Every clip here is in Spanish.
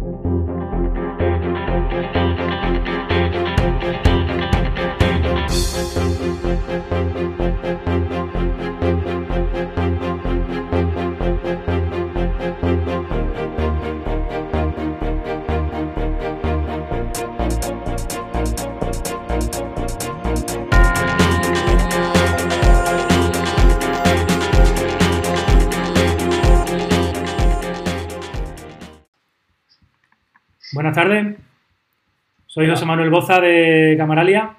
Buenas soy José Manuel Boza de Camaralia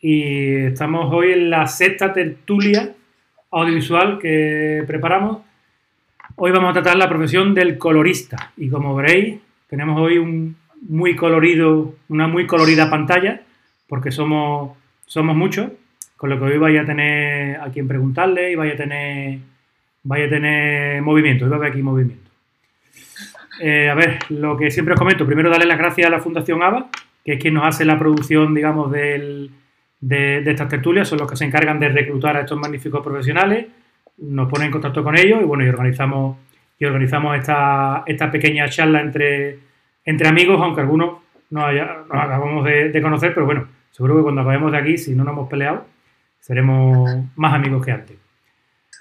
y estamos hoy en la sexta tertulia audiovisual que preparamos. Hoy vamos a tratar la profesión del colorista y como veréis tenemos hoy un muy colorido, una muy colorida pantalla porque somos, somos muchos, con lo que hoy vaya a tener a quien preguntarle y vaya a tener, vaya a tener movimiento, hoy va a haber aquí movimiento. Eh, a ver, lo que siempre os comento, primero darle las gracias a la Fundación ABA, que es quien nos hace la producción, digamos, de, estas tertulias, son los que se encargan de reclutar a estos magníficos profesionales, nos ponen en contacto con ellos y bueno, y organizamos, y organizamos esta, pequeña charla entre, entre amigos, aunque algunos nos, acabamos de, conocer, pero bueno, seguro que cuando acabemos de aquí, si no nos hemos peleado, seremos más amigos que antes.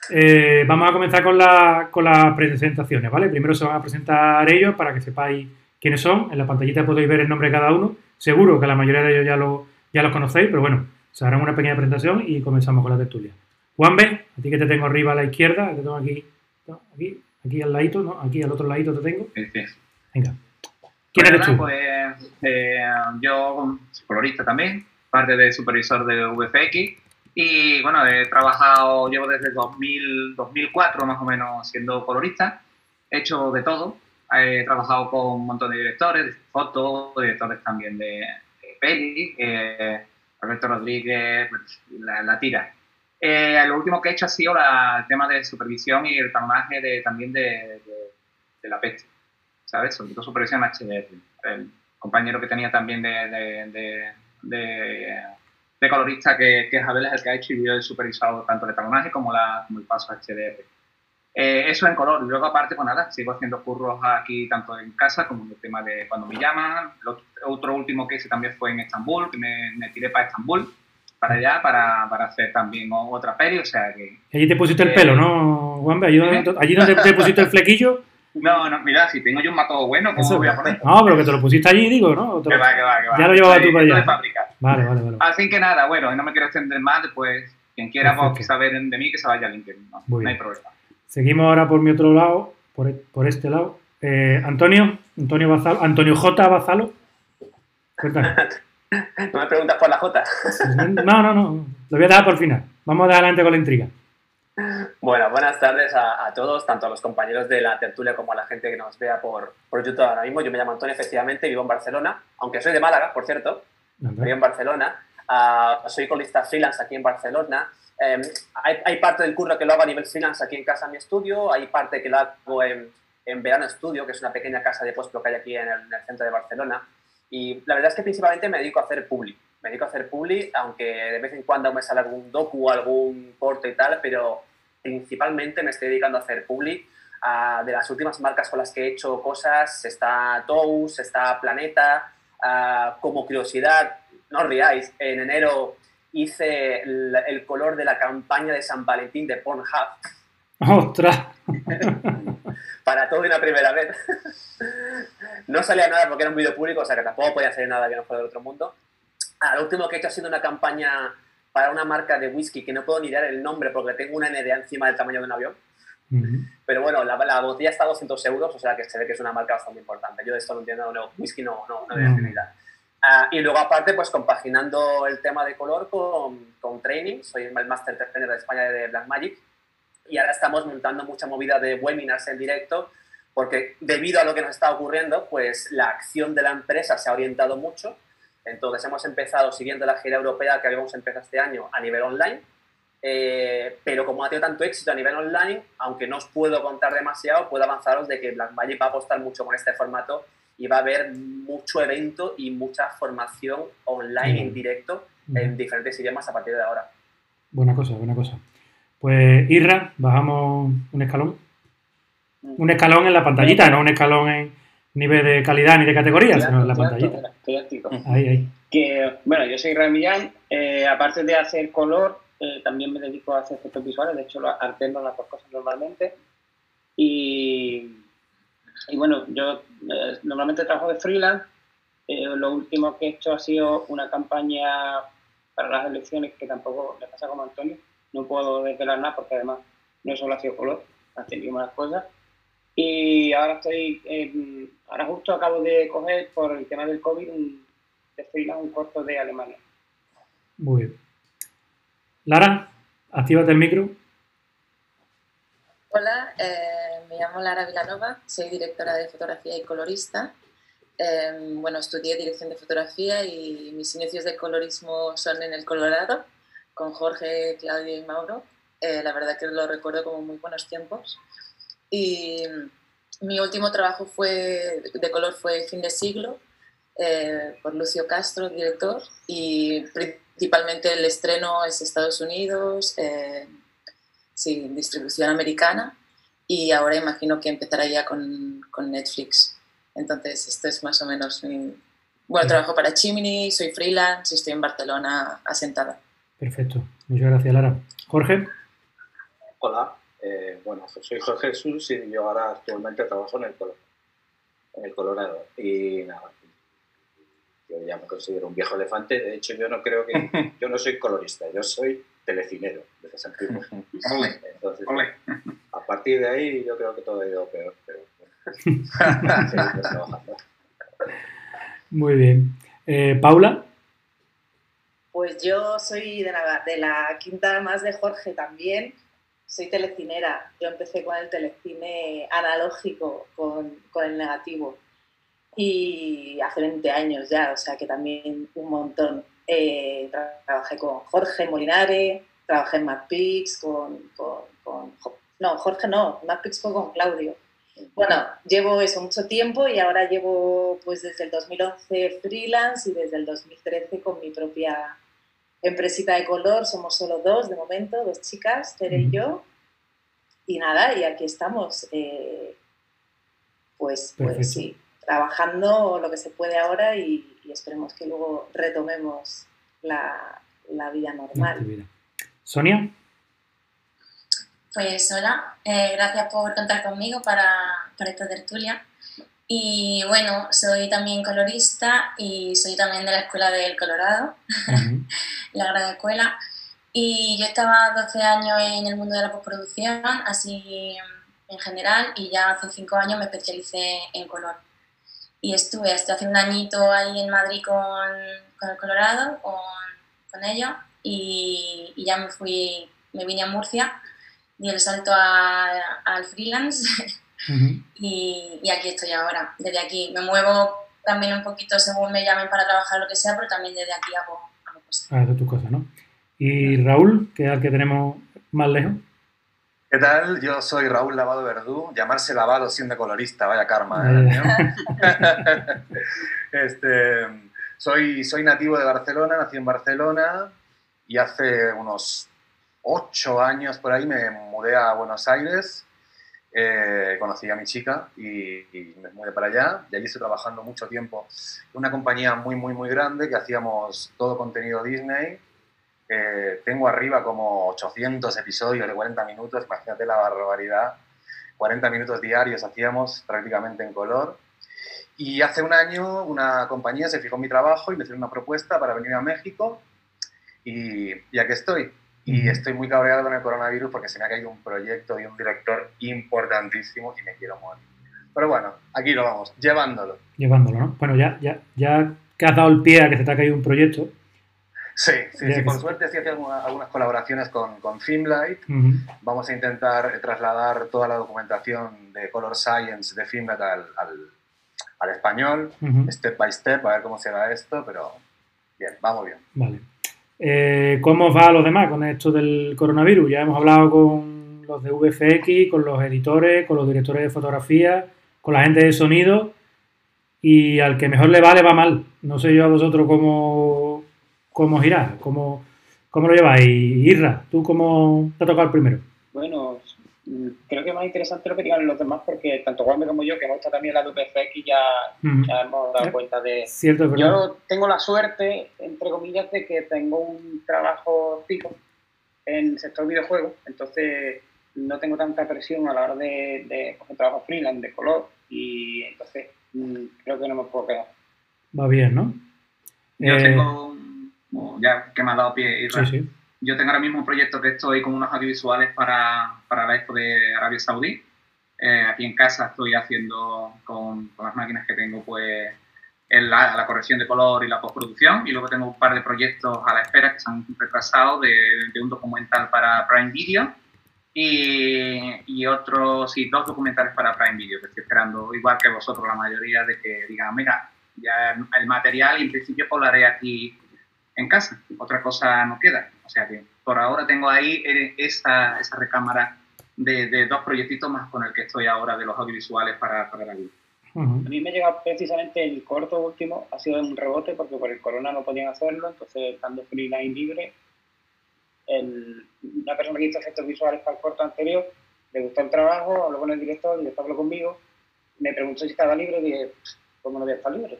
Eh, vamos a comenzar con, las presentaciones, ¿vale? Primero se van a presentar ellos para que sepáis quiénes son. En la pantallita podéis ver el nombre de cada uno. Seguro que la mayoría de ellos ya, lo, ya los conocéis, pero bueno, se hará una pequeña presentación y comenzamos con la tertulia. Juan B, a ti que te tengo arriba a la izquierda, te tengo aquí, aquí, aquí al ladito, ¿no? Aquí al otro ladito te tengo. Venga. ¿Quién eres tú? Pues eh, yo, colorista también, parte de supervisor de VFX y bueno, he trabajado, llevo desde 2000, 2004 más o menos siendo colorista, he hecho de todo, he trabajado con un montón de directores, de fotos, directores también de, peli, eh, Alberto Rodríguez, pues, la, tira. Eh, lo último que he hecho ha sido el tema de supervisión y el tamaje de, también de, de, la peste, ¿sabes? Sobre todo supervisión HDR. El compañero que tenía también de de colorista que, que Abel es el que ha hecho y yo he supervisado tanto el etalonaje como, la, como el paso HDR. Eh, eso en color. Y luego, aparte, pues nada, sigo haciendo curros aquí, tanto en casa como en el tema de cuando me llaman. Lo, otro último que hice también fue en Estambul, que me, me tiré para Estambul, para allá, para, para, hacer también otra peli. O sea que. Allí te pusiste el pelo, ¿no, Juan? Allí, donde, allí donde te pusiste el flequillo. No, no, mira, si tengo yo un mato bueno, ¿cómo voy a poner? No, pero que te lo pusiste allí, digo, ¿no? Que va, que va, que va. Ya lo llevaba tú para allá. Vale, vale, vale. Así que nada, bueno, no me quiero extender más, pues quien quiera pues, saber de mí que se vaya a LinkedIn, no, no hay problema. Seguimos ahora por mi otro lado, por, por este lado. Eh, Antonio, Antonio Bazalo, Antonio J. Bazalo. Cuéntame. ¿No me preguntas por la J? no, no, no. Lo voy a dejar por final. Vamos adelante con la intriga. Bueno, buenas tardes a, todos, tanto a los compañeros de la tertulia como a la gente que nos vea por, por YouTube ahora mismo. Yo me llamo Antonio, efectivamente, vivo en Barcelona, aunque soy de Málaga, por cierto. Vivo en Barcelona. Uh, soy colista freelance aquí en Barcelona. Em, hay, hay, parte del curro que lo hago a nivel freelance aquí en casa en mi estudio, hay parte que lo hago en, en Verano Estudio, que es una pequeña casa de post que hay aquí en el, en el, centro de Barcelona. Y la verdad es que principalmente me dedico a hacer publi. Me dedico a hacer publi, aunque de vez en cuando me sale algún docu, algún corte y tal, pero principalmente me estoy dedicando a hacer public. Uh, de las últimas marcas con las que he hecho cosas está Tous, está Planeta. Uh, como curiosidad, no os riáis, en enero hice el, el, color de la campaña de San Valentín de Pornhub. ¡Ostras! Para todo y una primera vez. no salía nada porque era un vídeo público, o sea que tampoco podía hacer nada que no fuera del otro mundo. Ah, lo último que he hecho ha sido una campaña para una marca de whisky que no puedo ni dar el nombre porque tengo una NDA encima del tamaño de un avión. Pero bueno, la, la, botella está a 200 euros, o sea que se ve que es una marca bastante importante. Yo de esto no entiendo, no, whisky no, no, no voy a decir nada. Uh, y luego aparte, pues compaginando el tema de color con, con training, soy el Master Trainer de España de Blackmagic y ahora estamos montando mucha movida de webinars en directo porque debido a lo que nos está ocurriendo, pues la acción de la empresa se ha orientado mucho. Entonces hemos empezado siguiendo la gira europea que habíamos empezado este año a nivel online, eh, pero como ha tenido tanto éxito a nivel online, aunque no os puedo contar demasiado, puedo avanzaros de que Blackmagic va a apostar mucho con este formato y va a haber mucho evento y mucha formación online en directo en diferentes idiomas a partir de ahora. Buena cosa, buena cosa. Pues Irra, bajamos un escalón. Un escalón en la pantallita, no un escalón en, nivel de calidad ni de categoría, sino en la pantallita. Ahí, ahí. Que, bueno, yo soy Israel Millán, eh, aparte de hacer color, eh, también me dedico a hacer efectos visuales, de hecho lo alterno las dos cosas normalmente. Y, y bueno, yo eh, normalmente trabajo de freelance. lo último que he hecho ha sido una campaña para las elecciones que tampoco me pasa como Antonio. No puedo desvelar nada porque además no solo ha sido color, ha tenido más cosas. Y ahora estoy, ahora justo acabo de coger por el tema del COVID un, de un corto de Alemania. Muy bien. Lara, actívate el micro. Hola, eh, llamo Lara Vilanova, soy directora de fotografía y colorista. Eh, bueno, estudié dirección de fotografía y mis inicios de colorismo son en el Colorado, con Jorge, Claudio y Mauro. Eh, la verdad que lo recuerdo como muy buenos tiempos. Y mi último trabajo fue, de color fue Fin de Siglo, eh, por Lucio Castro, director, y principalmente el estreno es Estados Unidos, eh, sí, distribución americana, y ahora imagino que empezará ya con, con, Netflix. Entonces, esto es más o menos mi... Bueno, trabajo para Chimney, soy freelance y estoy en Barcelona asentada. Perfecto, muchas gracias Lara. Jorge. Hola, eh, bueno, soy Jorge Jesús y yo ahora actualmente trabajo en el, en el Colorado. Y nada, yo ya me considero un viejo elefante. De hecho, yo no creo que. Yo no soy colorista, yo soy telecinero de Entonces, a partir de ahí, yo creo que todo ha ido peor. Pero Muy bien. Eh, Paula. Pues yo soy de la, de la quinta más de Jorge también soy telecinera. Yo empecé con el telecine analógico, con, con, el negativo. Y hace 20 años ya, o sea que también un montón. Eh, trabajé con Jorge Molinare, trabajé en MacPix, con, con, con, No, Jorge no, MacPix fue con Claudio. Bueno, llevo eso mucho tiempo y ahora llevo pues desde el 2011 freelance y desde el 2013 con mi propia empresita de color, somos solo dos de momento, dos chicas, Tere y yo. Y nada, y aquí estamos. Eh, pues, pues sí, trabajando lo que se puede ahora y, esperemos que luego retomemos la, vida normal. Sonia. Pues hola, eh, gracias por contar conmigo para, para esta tertulia. Y bueno, soy también colorista y soy también de la Escuela del Colorado, la gran escuela. Y yo estaba 12 años en el mundo de la postproducción, así en general, y ya hace 5 años me especialicé en color. Y estuve hasta hace un añito ahí en Madrid con, con el Colorado, con, con ellos, y, y, ya me fui, me vine a Murcia, di el salto al freelance y, y, aquí estoy ahora. Desde aquí me muevo también un poquito según me llamen para trabajar lo que sea, pero también desde aquí hago, hago cosas. Ah, de tu cosa, ¿no? Y Raúl, que es el que tenemos más lejos. ¿Qué tal? Yo soy Raúl Lavado Verdú. Llamarse lavado siendo colorista, vaya karma. ¿eh? este, soy, soy nativo de Barcelona, nací en Barcelona y hace unos ocho años por ahí me mudé a Buenos Aires eh, conocí a mi chica y, me mudé para allá. Y allí estoy trabajando mucho tiempo en una compañía muy, muy, muy grande que hacíamos todo contenido Disney. Eh, tengo arriba como 800 episodios de 40 minutos, imagínate la barbaridad. 40 minutos diarios hacíamos prácticamente en color. Y hace un año una compañía se fijó en mi trabajo y me hizo una propuesta para venir a México y, y aquí estoy. Y estoy muy cabreado con el coronavirus porque se me ha caído un proyecto de un director importantísimo y me quiero morir. Pero bueno, aquí lo vamos, llevándolo. Llevándolo, ¿no? Bueno, ya, ya, ya que has dado el pie a que se te ha caído un proyecto. Sí, sí, sí por suerte sí haciendo algunas, colaboraciones con, con Filmlight. Vamos a intentar trasladar toda la documentación de Color Science de Filmlight al, al, español, step by step, a ver cómo se va esto, pero bien, vamos bien. Vale. Eh, ¿Cómo va a los demás con esto del coronavirus? Ya hemos hablado con los de VFX, con los editores, con los directores de fotografía, con la gente de sonido y al que mejor le va, le va mal. No sé yo a vosotros cómo, cómo girar, cómo, cómo lo lleváis. Irra, ¿tú cómo te ha tocado el primero? Creo que es más interesante lo que digan los demás porque tanto Juan como yo, que hemos estado también en la WPFX, ya, ya hemos dado cuenta de... Cierto, yo tengo la suerte, entre comillas, de que tengo un trabajo fijo en el sector videojuegos, entonces no tengo tanta presión a la hora de, de coger trabajo freelance, de color, y entonces mm, creo que no me puedo quedar. Va bien, ¿no? Yo eh, tengo, ya que me ha dado pie, yo tengo ahora mismo un proyecto que estoy con unos audiovisuales para, para la expo de Arabia Saudí. Eh, aquí en casa estoy haciendo con, con, las máquinas que tengo, pues la, la, corrección de color y la postproducción. Y luego tengo un par de proyectos a la espera que se han retrasado de, de un documental para Prime Video y, y otros, sí, dos documentales para Prime Video que estoy esperando, igual que vosotros, la mayoría, de que digan, mira, ya el material y en principio pues lo haré aquí en casa. Otra cosa no queda. O sea que por ahora tengo ahí esa, esa recámara de, de, dos proyectitos más con el que estoy ahora de los audiovisuales para, para la vida. A mí me llega precisamente el corto último, ha sido un rebote porque por el corona no podían hacerlo, entonces estando freelance libre, el, una persona que hizo efectos visuales para el corto anterior, le gustó el trabajo, habló con el director, el director habló conmigo, me preguntó si estaba libre y dije, ¿cómo no voy a estar libre?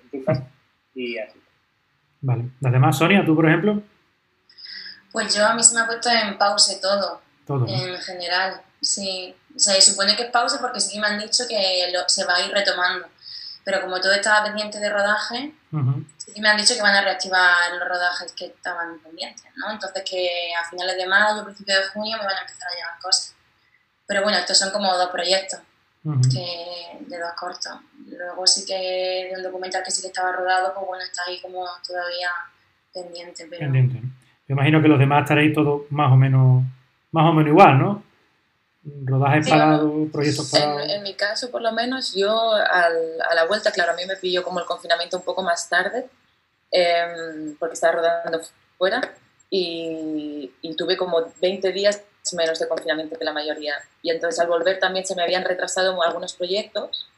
Y así. Vale. Además, Sonia, tú, por ejemplo. Pues yo a mí se me ha puesto en pause todo. Todo. En general, sí. O sea, supone que es pausa porque sí que me han dicho que se va a ir retomando. Pero como todo estaba pendiente de rodaje, sí que me han dicho que van a reactivar los rodajes que estaban pendientes, ¿no? Entonces que a finales de mayo, principios de junio me van a empezar a llegar cosas. Pero bueno, estos son como dos proyectos de dos cortos. Luego sí que de un documental que sí que estaba rodado, pues bueno, está ahí como todavía pendiente. Pero... Pendiente. Yo imagino que los demás estaréis todos más o menos, más o menos igual, ¿no? Rodajes parados, proyectos parados. En, mi caso, por lo menos, yo al, a la vuelta, claro, a mí me pilló como el confinamiento un poco más tarde, em, porque estaba rodando fuera y, y, tuve como 20 días menos de confinamiento que la mayoría. Y entonces al volver también se me habían retrasado algunos proyectos.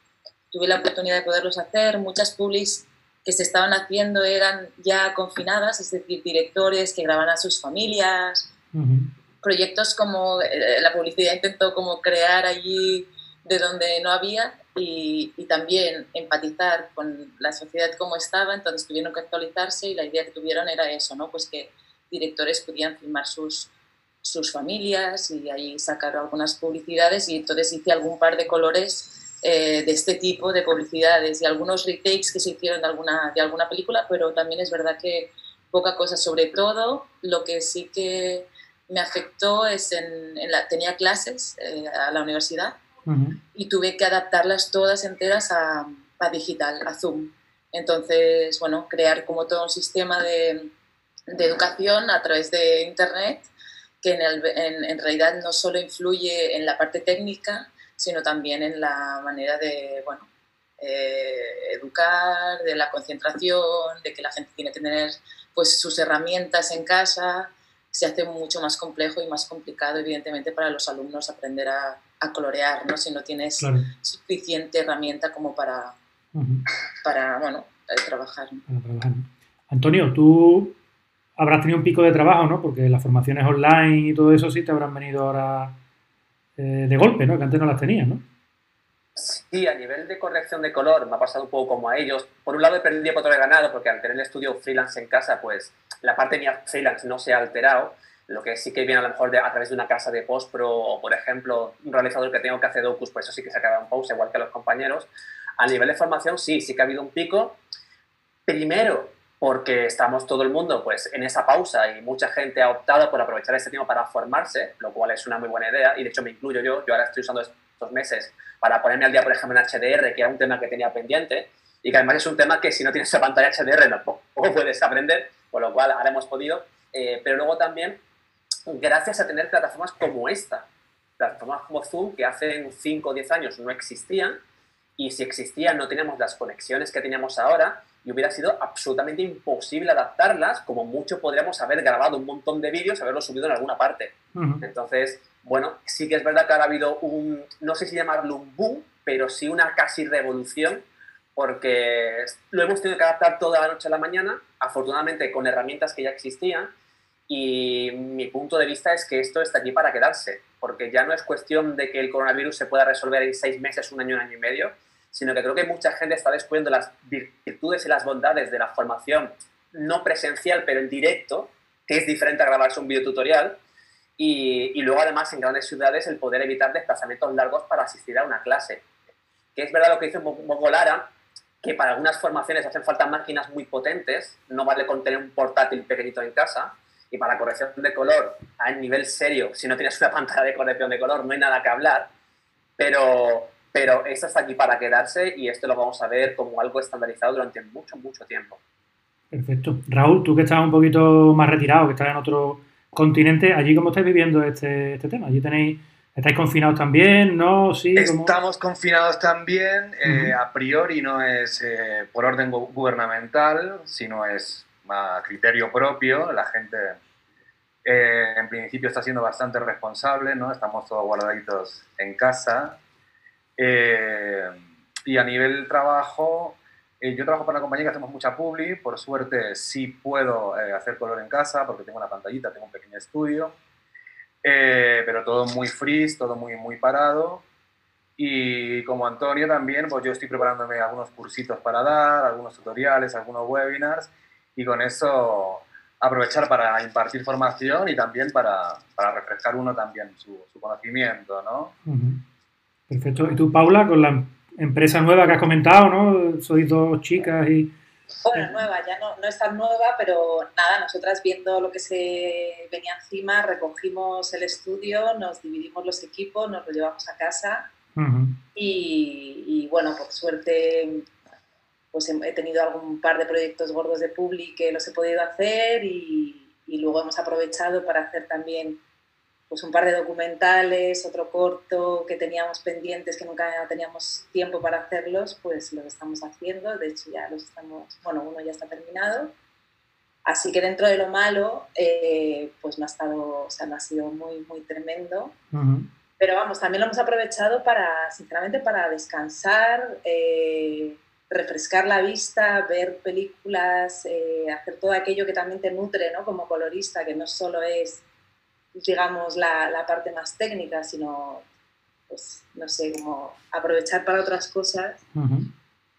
Tuve la oportunidad de poderlos hacer. Muchas publis que se estaban haciendo eran ya confinadas, es decir, directores que graban a sus familias. Proyectos como eh, la publicidad intentó como crear allí de donde no había y, y, también empatizar con la sociedad como estaba, entonces tuvieron que actualizarse y la idea que tuvieron era eso, ¿no? Pues que directores podían filmar sus, sus familias y ahí sacaron algunas publicidades y entonces hice algún par de colores eh, de este tipo de publicidades y algunos retakes que se hicieron de alguna, de alguna película, pero también es verdad que poca cosa. Sobre todo, lo que sí que me afectó es en, la, tenía clases eh, a la universidad y tuve que adaptarlas todas enteras a, a, digital, a Zoom. Entonces, bueno, crear como todo un sistema de, de educación a través de Internet que en, en, realidad no solo influye en la parte técnica, sino también en la manera de, bueno, eh, educar, de la concentración, de que la gente tiene que tener pues, sus herramientas en casa, se hace mucho más complejo y más complicado, evidentemente, para los alumnos aprender a, a colorear, ¿no? si no tienes suficiente herramienta como para, para bueno, trabajar. Para trabajar. Antonio, tú habrás tenido un pico de trabajo, ¿no? Porque las formaciones online y todo eso sí te habrán venido ahora eh, de golpe, ¿no? Que antes no las tenías, ¿no? Sí, a nivel de corrección de color me ha pasado un poco como a ellos. Por un lado he perdido por otro he ganado, porque al tener el estudio freelance en casa, pues la parte mía freelance no se ha alterado. Lo que sí que viene a lo mejor a través de una casa de post-pro o, por ejemplo, un realizador que tengo que hacer docus, pues eso sí que se ha quedado en pausa, igual que los compañeros. A nivel de formación, sí, sí que ha habido un pico. Primero, porque estamos todo el mundo pues en esa pausa y mucha gente ha optado por aprovechar este tiempo para formarse, lo cual es una muy buena idea y de hecho me incluyo yo, yo ahora estoy usando estos meses para ponerme al día, por ejemplo, en HDR, que era un tema que tenía pendiente y que además es un tema que si no tienes esa pantalla HDR no puedes aprender, por lo cual ahora hemos podido, eh, pero luego también gracias a tener plataformas como esta, plataformas como Zoom que hace 5 o 10 años no existían y si existían no teníamos las conexiones que teníamos ahora y hubiera sido absolutamente imposible adaptarlas, como mucho podríamos haber grabado un montón de vídeos haberlos subido en alguna parte. Entonces, bueno, sí que es verdad que ahora ha habido un, no sé si llamarlo un boom, pero sí una casi revolución, porque lo hemos tenido que adaptar toda la noche a la mañana, afortunadamente con herramientas que ya existían, Y mi punto de vista es que esto está aquí para quedarse, porque ya no es cuestión de que el coronavirus se pueda resolver en seis meses, un año, un año y medio, sino que creo que mucha gente está descubriendo las virtudes y las bondades de la formación no presencial, pero en directo, que es diferente a grabarse un videotutorial, y, y luego además en grandes ciudades el poder evitar desplazamientos largos para asistir a una clase. Que es verdad lo que dice Mogo Lara, que para algunas formaciones hacen falta máquinas muy potentes, no vale con tener un portátil pequeñito en casa, y para corrección de color a nivel serio, si no tienes una pantalla de corrección de color no hay nada que hablar, pero, pero esto está aquí para quedarse y esto lo vamos a ver como algo estandarizado durante mucho, mucho tiempo. Perfecto. Raúl, tú que estás un poquito más retirado, que estás en otro continente, ¿allí cómo estáis viviendo este, este tema? ¿Allí tenéis, estáis confinados también? ¿No? ¿Sí? Estamos confinados también. Eh, a priori no es eh, por orden gubernamental, sino es a criterio propio. La gente eh, en principio está siendo bastante responsable, ¿no? Estamos todos guardaditos en casa. Y a nivel trabajo, eh, yo trabajo para una compañía que hacemos mucha publi, por suerte sí puedo eh, hacer color en casa porque tengo una pantallita, tengo un pequeño estudio, eh, pero todo muy freeze, todo muy, muy parado. Y como Antonio también, pues yo estoy preparándome algunos cursitos para dar, algunos tutoriales, algunos webinars, y con eso aprovechar para impartir formación y también para, para refrescar uno también su, su conocimiento, ¿no? Perfecto. ¿Y tú, Paula, con la empresa nueva que has comentado, ¿no? Sois dos chicas y... Bueno, nueva, ya no, no es tan nueva, pero nada, nosotras viendo lo que se venía encima, recogimos el estudio, nos dividimos los equipos, nos lo llevamos a casa y, bueno, por suerte pues he tenido algún par de proyectos gordos de Publi que los he podido hacer y, y luego hemos aprovechado para hacer también pues un par de documentales, otro corto que teníamos pendientes que nunca teníamos tiempo para hacerlos, pues los estamos haciendo, de hecho ya los estamos, bueno, uno ya está terminado. Así que dentro de lo malo, eh, pues no ha estado, o sea, no ha sido muy, muy tremendo. Pero vamos, también lo hemos aprovechado para, sinceramente, para descansar, eh, refrescar la vista, ver películas, eh, hacer todo aquello que también te nutre, ¿no? Como colorista, que no solo es digamos, la, la parte más técnica, sino, pues, no sé, como aprovechar para otras cosas.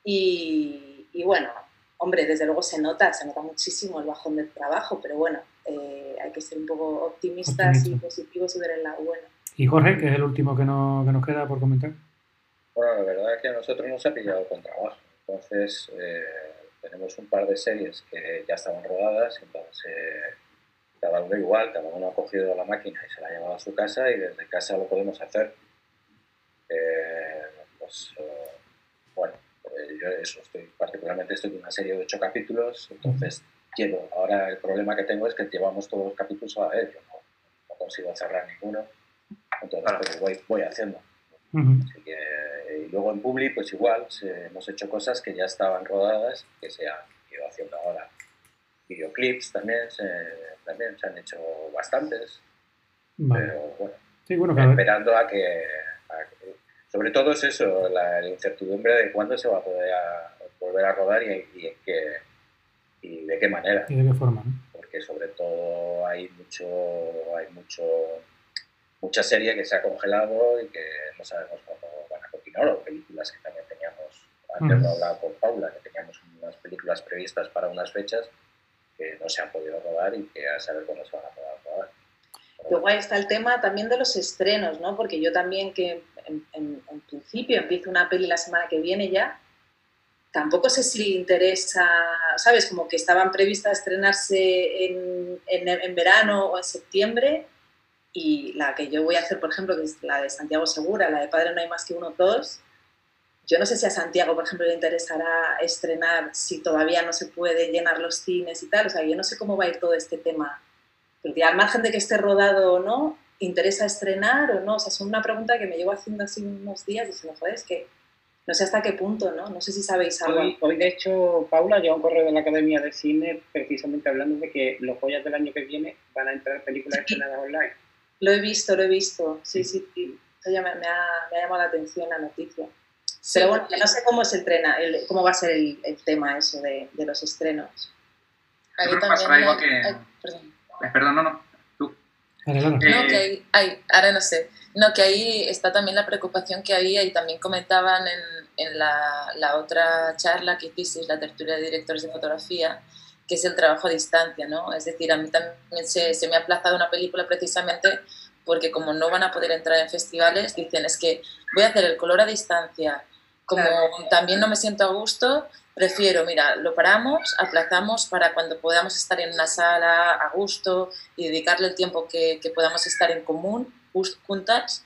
y, y, bueno, hombre, desde luego se nota, se nota muchísimo el bajón del trabajo, pero bueno, eh, hay que ser un poco optimistas y positivos y ver el lado bueno. Y Jorge, que es el último que, no, que nos queda por comentar. Bueno, la verdad es que a nosotros nos ha pillado con trabajo. Entonces, eh, tenemos un par de series que ya estaban rodadas, entonces eh, cada uno igual, cada uno ha cogido la máquina y se la ha llevado a su casa y desde casa lo podemos hacer. Eh, pues, eh, bueno, eh, yo eso, estoy, particularmente estoy en una serie de ocho capítulos, entonces quiero, ahora el problema que tengo es que llevamos todos los capítulos a la vez, yo no, consigo cerrar ninguno, entonces pues, voy, voy haciendo. y luego en Publi, pues igual, hemos hecho cosas que ya estaban rodadas, que se han ido haciendo ahora videoclips también se, también se han hecho bastantes. Pero bueno, esperando a que, Sobre todo es eso, la, incertidumbre de cuándo se va a poder volver a rodar y, y, qué, y, de qué manera. Y de qué forma. Porque sobre todo hay mucho, hay mucho mucha serie que se ha congelado y que no sabemos cuándo van a continuar, o películas que también teníamos, antes lo hablaba con Paula, que teníamos unas películas previstas para unas fechas que no se han podido rodar y que a saber cuándo se van a poder rodar. Luego ahí está el tema también de los estrenos, ¿no? Porque yo también que en, principio empiezo una peli la semana que viene ya, tampoco sé si le interesa, ¿sabes? Como que estaban previstas estrenarse en, en, verano o en septiembre y la que yo voy a hacer, por ejemplo, que es la de Santiago Segura, la de Padre no hay más que uno, dos, yo no sé si a Santiago, por ejemplo, le interesará estrenar si todavía no se puede llenar los cines y tal. O sea, yo no sé cómo va a ir todo este tema. Porque al margen de que esté rodado o no, ¿interesa estrenar o no? O sea, es una pregunta que me llevo haciendo así unos días se joder, es que no sé hasta qué punto, ¿no? No sé si sabéis algo. Hoy, de hecho, Paula lleva un correo de la Academia de Cine precisamente hablando de que los joyas del año que viene van a entrar películas estrenadas online. Lo he visto, lo he visto. Sí, sí, sí. me, ha, me ha llamado la atención la noticia. Pero bueno, no sé cómo se entrena, cómo va a ser el, tema eso de, de los estrenos. Ahí también algo que... perdón, no, no, tú. no, que hay, ahora no sé. No, que ahí está también la preocupación que había y también comentaban en, en la, la, otra charla que hicisteis, la tertulia de directores de fotografía, que es el trabajo a distancia, ¿no? Es decir, a mí también se, se me ha aplazado una película precisamente porque como no van a poder entrar en festivales, dicen es que voy a hacer el color a distancia, como también no me siento a gusto, prefiero, mira, lo paramos, aplazamos para cuando podamos estar en una sala a gusto y dedicarle el tiempo que, que podamos estar en común, juntas,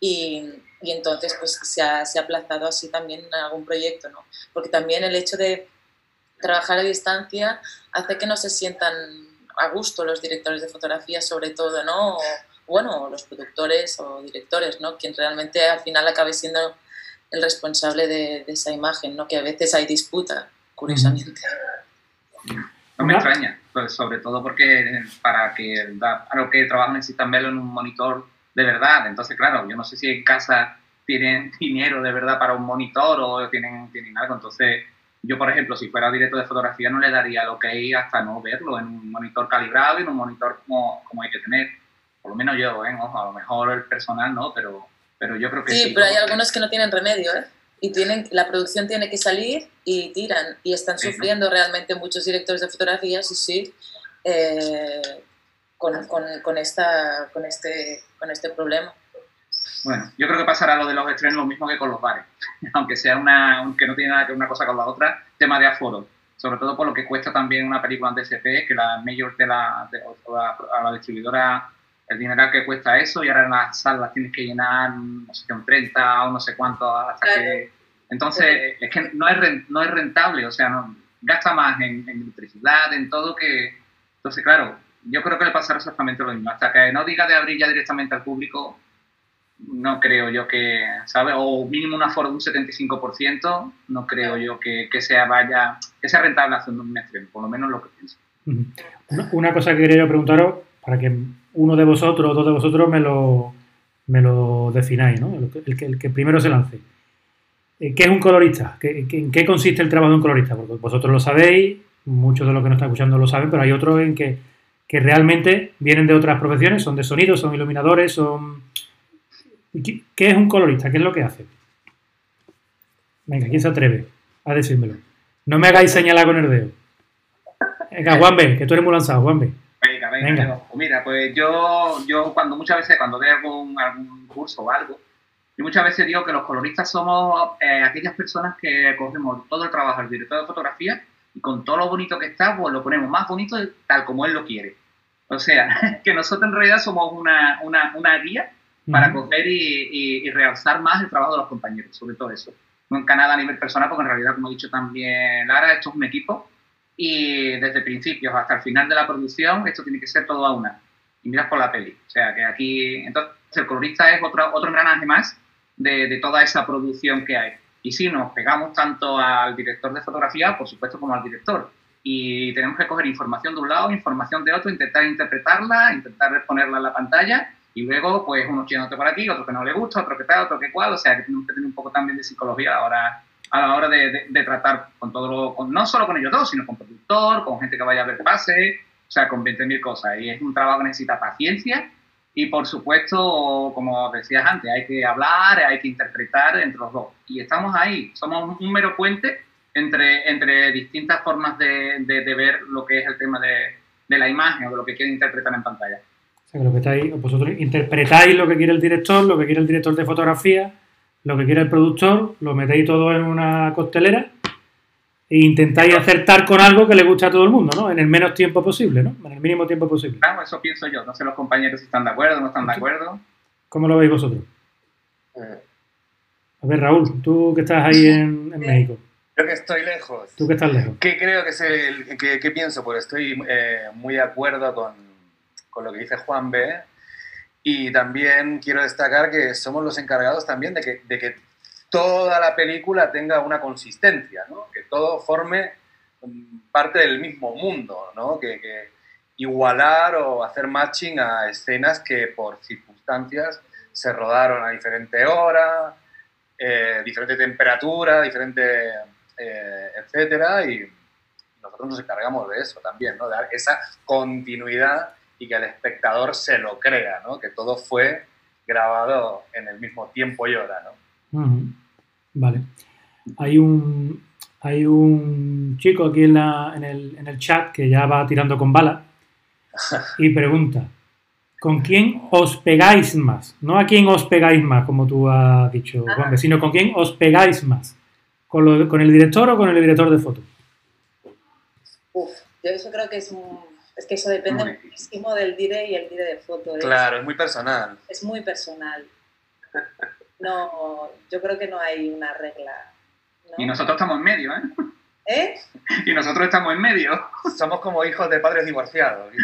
y, y entonces pues se ha, se ha aplazado así también en algún proyecto, ¿no? Porque también el hecho de trabajar a distancia hace que no se sientan a gusto los directores de fotografía, sobre todo, ¿no? O, bueno, los productores o directores, ¿no? Quien realmente al final acabe siendo el responsable de, esa imagen, ¿no? Que a veces hay disputa, curiosamente. No me extraña, pues sobre todo porque para que para lo que trabajan necesitan verlo en un monitor de verdad. Entonces, claro, yo no sé si en casa tienen dinero de verdad para un monitor o tienen, tienen algo. Entonces, yo, por ejemplo, si fuera director de fotografía, no le daría lo que hay hasta no verlo en un monitor calibrado y en un monitor como, como hay que tener. Por lo menos yo, ¿eh? Ojo, a lo mejor el personal no, pero, pero yo creo que sí. Sí, pero hay algunos que no tienen remedio, ¿eh? Y tienen, la producción tiene que salir y tiran. Y están sufriendo realmente muchos directores de fotografía, sí, sí, eh, con, con, con, esta, con, este, con este problema. Bueno, yo creo que pasará lo de los estrenos lo mismo que con los bares, aunque sea una, aunque no tiene nada que ver una cosa con la otra, tema de aforo, sobre todo por lo que cuesta también una película en DSP, que la mayor de la, de, a la distribuidora el dinero que cuesta eso y ahora en las salas tienes que llenar, no sé, un 30 o no sé cuánto hasta que... Entonces, es que no es, no es rentable, o sea, no, gasta más en, en electricidad, en todo que... Entonces, claro, yo creo que le pasará exactamente lo mismo. Hasta que no diga de abrir ya directamente al público, no creo yo que, ¿sabes? O mínimo un aforo de un 75%, no creo yo que, que, sea vaya, que sea rentable haciendo un estreno, por lo menos lo que pienso. Una, una cosa que quería yo preguntaros, para que uno de vosotros o dos de vosotros me lo, me lo defináis, ¿no? El que, primero se lance. Eh, ¿Qué es un colorista? ¿Qué, ¿En qué consiste el trabajo de un colorista? Porque vosotros lo sabéis, muchos de los que nos están escuchando lo saben, pero hay otros en que, que realmente vienen de otras profesiones, son de sonido, son iluminadores, son... ¿Qué es un colorista? ¿Qué es lo que hace? Venga, ¿quién se atreve a decírmelo? No me hagáis señalar con el dedo. Venga, Juanbe, que tú eres muy lanzado, Juanbe. Venga. Pues mira, pues yo, yo cuando muchas veces, cuando doy algún, algún curso o algo, yo muchas veces digo que los coloristas somos eh, aquellas personas que cogemos todo el trabajo del director de fotografía y con todo lo bonito que está, pues lo ponemos más bonito tal como él lo quiere. O sea, que nosotros en realidad somos una, una, una guía para coger y, y, y, realzar más el trabajo de los compañeros, sobre todo eso. Nunca nada a nivel personal, porque en realidad, como ha dicho también Lara, esto es un equipo y desde principios hasta el final de la producción esto tiene que ser todo a una. Y miras por la peli. O sea, que aquí, entonces, el colorista es otro, otro engranaje más de, de toda esa producción que hay. Y si nos pegamos tanto al director de fotografía, por supuesto, como al director. Y tenemos que coger información de un lado, información de otro, intentar interpretarla, intentar ponerla en la pantalla y luego, pues, uno echándote por aquí, otro que no le gusta, otro que tal, otro que cual. O sea, que tenemos que tener un poco también de psicología ahora a la hora de, de, de tratar con todo, lo, con, no solo con ellos dos, sino con productor, con gente que vaya a ver pase, o sea, con 20.000 cosas. Y es un trabajo que necesita paciencia y, por supuesto, como decías antes, hay que hablar, hay que interpretar entre los dos. Y estamos ahí, somos un mero puente entre, entre distintas formas de, de, ver lo que es el tema de, la imagen o de lo que quiere interpretar en pantalla. O sea, que lo que estáis, vosotros interpretáis lo que quiere el director, lo que quiere el director de fotografía, lo que quiere el productor, lo metéis todo en una costelera e intentáis acertar con algo que le guste a todo el mundo, ¿no? En el menos tiempo posible, ¿no? En el mínimo tiempo posible. Claro, eso pienso yo. No sé los compañeros si están de acuerdo o no están de acuerdo. ¿Cómo lo veis vosotros? A ver, Raúl, tú que estás ahí en, en México. Yo que estoy lejos. Tú que estás lejos. ¿Qué creo que es el. ¿Qué, qué pienso? Pues estoy eh, muy de acuerdo con, con lo que dice Juan B. Y también quiero destacar que somos los encargados también de que, de que toda la película tenga una consistencia, que todo forme parte del mismo mundo, ¿no? que, que, igualar o hacer matching a escenas que por circunstancias se rodaron a diferente hora, eh, diferente temperatura, diferente, eh, etcétera, y nosotros nos encargamos de eso también, de dar esa continuidad y que el espectador se lo crea, ¿no? Que todo fue grabado en el mismo tiempo y hora, ¿no? Vale. Hay un, hay un chico aquí en, en, el, en el chat que ya va tirando con bala y pregunta, ¿con quién os pegáis más? No a quién os pegáis más, como tú has dicho, Juan, sino con quién os pegáis más. ¿Con, ¿Con el director o con el director de foto? Uf, yo eso creo que es un es que eso depende muchísimo del dire y el dire de foto. Claro, es muy personal. Es muy personal. No, yo creo que no hay una regla. Y nosotros estamos en medio, ¿eh? ¿Eh? Y nosotros estamos en medio. Somos como hijos de padres divorciados.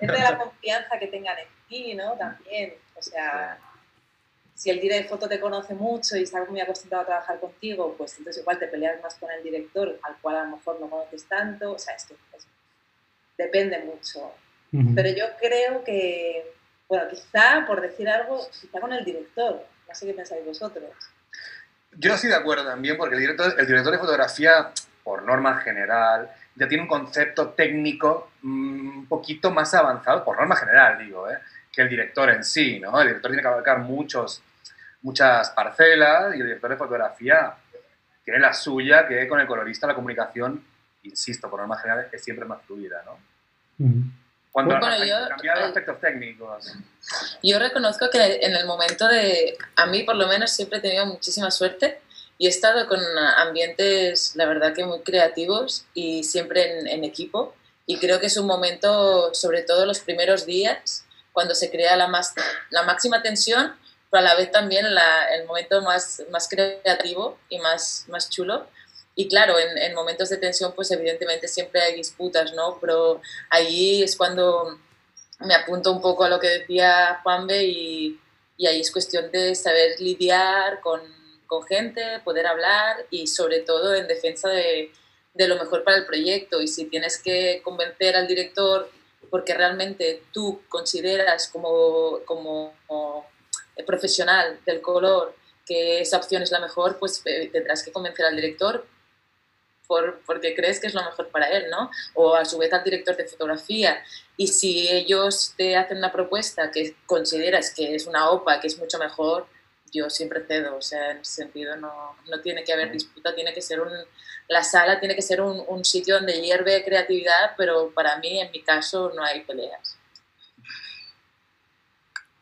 Depende de la confianza que tengan en ti, ¿no? También. O sea, si el director de foto te conoce mucho y está muy acostumbrado a trabajar contigo, pues entonces igual te peleas más con el director, al cual a lo mejor no conoces tanto. O sea, esto depende mucho. Pero yo creo que, bueno, quizá por decir algo, quizá con el director. No sé qué pensáis vosotros. Yo estoy de acuerdo también, porque el director, el director de fotografía, por norma general, ya tiene un concepto técnico mm, un poquito más avanzado, por norma general, digo, ¿eh? que el director en sí, ¿no? El director tiene que abarcar muchos, muchas parcelas y el director de fotografía tiene la suya, que con el colorista la comunicación, insisto, por norma general, es siempre más fluida, ¿no? Cuando bueno, yo, cambiar aspectos técnicos. Yo reconozco que en el momento de, a mí por lo menos siempre he tenido muchísima suerte y he estado con ambientes, la verdad que muy creativos y siempre en, en equipo y creo que es un momento, sobre todo los primeros días, cuando se crea la, más, la máxima tensión, pero a la vez también el momento más, más creativo y más, más chulo. Y claro, en, en, momentos de tensión, pues evidentemente siempre hay disputas, ¿no? Pero allí es cuando me apunto un poco a lo que decía Juanbe y, y ahí es cuestión de saber lidiar con, con gente, poder hablar y sobre todo en defensa de, de lo mejor para el proyecto. Y si tienes que convencer al director porque realmente tú consideras como, como, profesional del color que esa opción es la mejor, pues eh, tendrás que convencer al director por, porque crees que es lo mejor para él, ¿no? O a su vez al director de fotografía. Y si ellos te hacen una propuesta que consideras que es una OPA, que es mucho mejor, yo siempre cedo. O sea, en ese sentido no, no tiene que haber disputa, tiene que ser un, la sala tiene que ser un, un, sitio donde hierve creatividad, pero para mí, en mi caso, no hay peleas.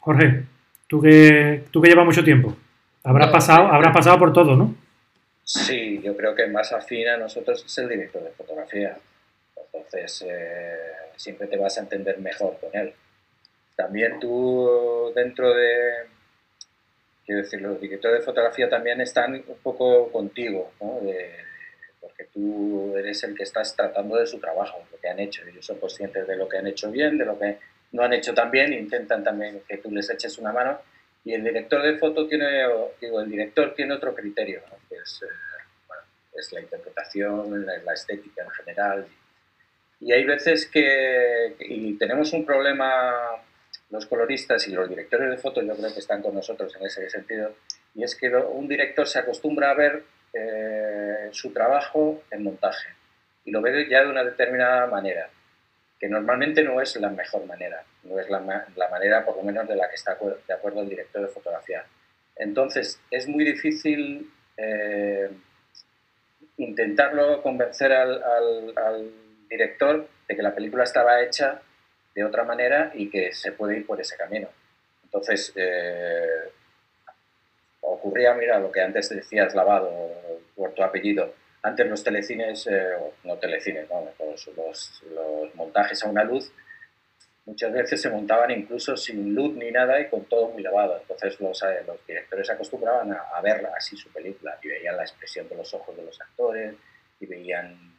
Jorge, tú que, tú que llevas mucho tiempo, habrás, pasado, habrás pasado por todo, ¿no? Sí, yo creo que más afín a nosotros es el director de fotografía. Entonces, eh, siempre te vas a entender mejor con él. También tú, dentro de, quiero decir, los directores de fotografía también están un poco contigo, ¿no? porque tú eres el que estás tratando de su trabajo, lo que han hecho. Ellos son conscientes de lo que han hecho bien, de lo que no han hecho tan bien, intentan también que tú les eches una mano. Y el director de foto tiene, digo, el director tiene otro criterio, eh, es, la interpretación, la, estética en general. Y hay veces que y tenemos un problema los coloristas y los directores de foto, yo creo que están con nosotros en ese sentido, y es que un director se acostumbra a ver eh, su trabajo en montaje y lo ve ya de una determinada manera, normalmente no es la mejor manera, no es la, manera por lo menos de la que está de acuerdo el director de fotografía. Entonces es muy difícil eh, intentarlo convencer al, al, director de que la película estaba hecha de otra manera y que se puede ir por ese camino. Entonces, eh, ocurría, mira, lo que antes decías, lavado, por tu apellido. Antes los telecines, eh, no telecines, ¿no? Los, los, montajes a una luz, muchas veces se montaban incluso sin luz ni nada y con todo muy lavado. Entonces los, eh, los directores acostumbraban a, a, ver así su película y veían la expresión de los ojos de los actores y veían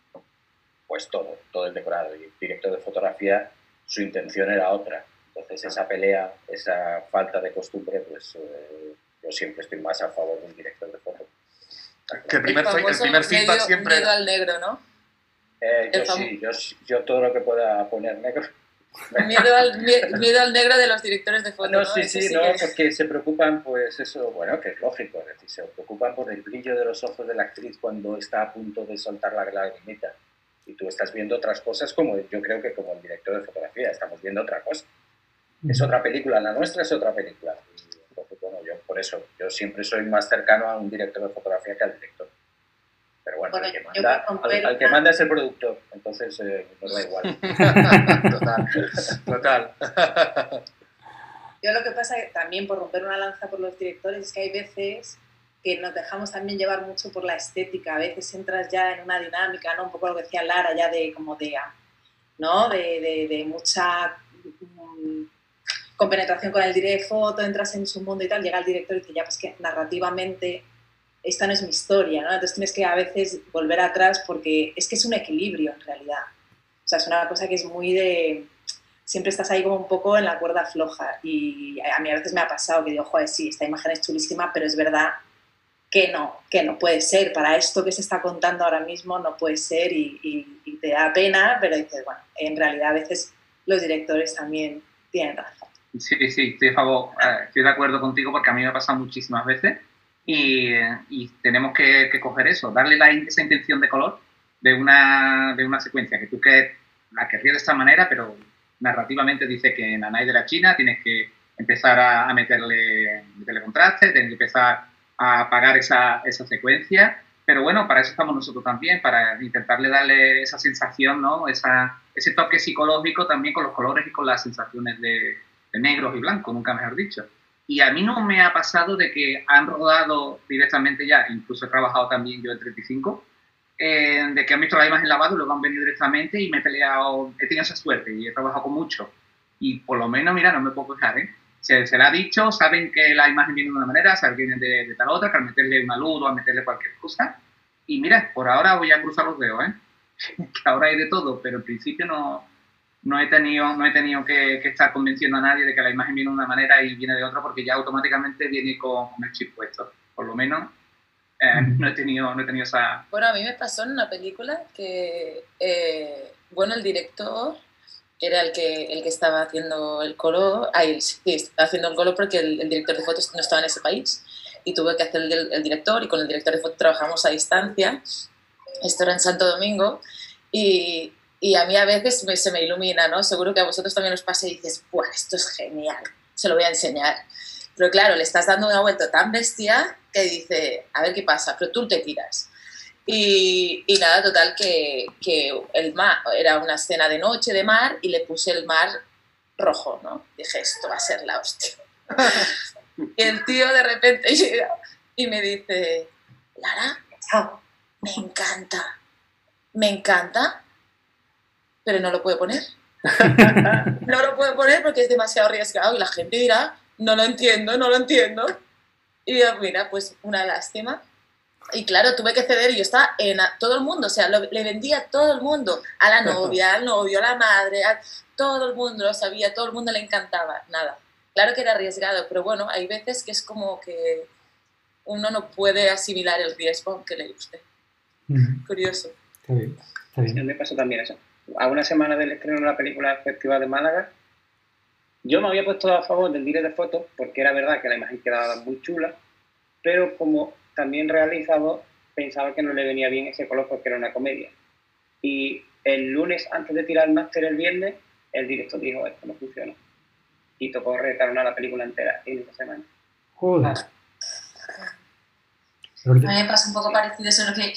pues todo, todo el decorado. Y el director de fotografía, su intención era otra. Entonces esa pelea, esa falta de costumbre, pues eh, yo siempre estoy más a favor de un director. Que el primer, el primer feedback siempre... Miedo al negro, ¿no? Eh, yo sí, yo, yo, todo lo que pueda poner negro. Miedo al, miedo al negro de los directores de foto. No, sí, sí, no, porque se preocupan, pues eso, bueno, que es lógico, es decir, se preocupan por el brillo de los ojos de la actriz cuando está a punto de soltar la lagrimita. Y tú estás viendo otras cosas como yo creo que como el director de fotografía, estamos viendo otra cosa. Es otra película, la nuestra es otra película. Bueno, yo por eso, yo siempre soy más cercano a un director de fotografía que al director. Pero bueno, el, que manda, al, que manda, es el productor, entonces eh, nos da igual. total, total. Yo lo que pasa también por romper una lanza por los directores es que hay veces que nos dejamos también llevar mucho por la estética. A veces entras ya en una dinámica, ¿no? Un poco lo que decía Lara, ya de como de, ¿no? De, de, mucha mm, compenetración con el director foto, entras en su mundo y tal, llega el director y dice, ya, pues que narrativamente esta no es mi historia, ¿no? Entonces tienes que a veces volver atrás porque es que es un equilibrio en realidad. O sea, es una cosa que es muy de... Siempre estás ahí como un poco en la cuerda floja y a mí a veces me ha pasado que digo, joder, sí, esta imagen es chulísima, pero es verdad que no, que no puede ser, para esto que se está contando ahora mismo no puede ser y, te da pena, pero dices, bueno, en realidad a veces los directores también tienen razón. Sí, sí, estoy, favor, eh, estoy de acuerdo contigo porque a mí me ha pasado muchísimas veces y, tenemos que, coger eso, darle la, esa intención de color de una, de una secuencia que tú que la querrías de esta manera, pero narrativamente dice que en Anay de la China tienes que empezar a, meterle, meterle contraste, tienes que empezar a apagar esa, esa secuencia, pero bueno, para eso estamos nosotros también, para intentarle darle esa sensación, ¿no? Esa, ese toque psicológico también con los colores y con las sensaciones de negros y blancos, nunca mejor dicho. Y a mí no me ha pasado de que han rodado directamente ya, incluso he trabajado también yo en 35, eh, de que han visto la imagen lavada y luego han venido directamente y me he peleado, he tenido esa suerte y he trabajado con mucho. Y por lo menos, mira, no me puedo quejar, ¿eh? Se, se le ha dicho, saben que la imagen viene de una manera, saben que viene de, de tal otra, que al meterle una luz o a meterle cualquier cosa. Y mira, por ahora voy a cruzar los dedos, ¿eh? que ahora hay de todo, pero en principio no, no he tenido, no he tenido que, estar convenciendo a nadie de que la imagen viene de una manera y viene de otra porque ya automáticamente viene con, el chip puesto. Por lo menos eh, no, he tenido, no he tenido esa... Bueno, a mí me pasó en una película que, eh, bueno, el director era el que, el que estaba haciendo el color, ahí sí, haciendo el color porque el, director de fotos no estaba en ese país y tuve que hacer el, el director y con el director de fotos trabajamos a distancia. Esto era en Santo Domingo y, y a mí a veces se me ilumina, ¿no? Seguro que a vosotros también os pasa y dices, ¡buah, esto es genial! Se lo voy a enseñar. Pero claro, le estás dando una vuelta tan bestia que dice, a ver qué pasa, pero tú te tiras. Y, y nada, total, que, que, el mar era una escena de noche de mar y le puse el mar rojo, ¿no? Dije, esto va a ser la hostia. y el tío de repente llega y me dice, Lara, me encanta, me encanta, pero no lo puedo poner. no lo puedo poner porque es demasiado arriesgado y la gente dirá, no lo entiendo, no lo entiendo. Y yo, mira, pues una lástima. Y claro, tuve que ceder y yo estaba en todo el mundo, o sea, le vendía a todo el mundo, a la novia, al novio, a la madre, a todo el mundo lo sabía, todo el mundo le encantaba, nada. Claro que era arriesgado, pero bueno, hay veces que es como que uno no puede asimilar el riesgo aunque le guste. Curioso. Está bien, está bien. me pasó también eso a una semana del estreno de la película del Festival de Málaga, yo me había puesto a favor del directo de fotos porque era verdad que la imagen quedaba muy chula, pero como también realizador pensaba que no le venía bien ese color porque era una comedia. Y el lunes, antes de tirar el máster el viernes, el director dijo, esto no funciona. Y tocó retarnar la película entera en esa semana. Joder. A mí me pasa un poco parecido, eso lo que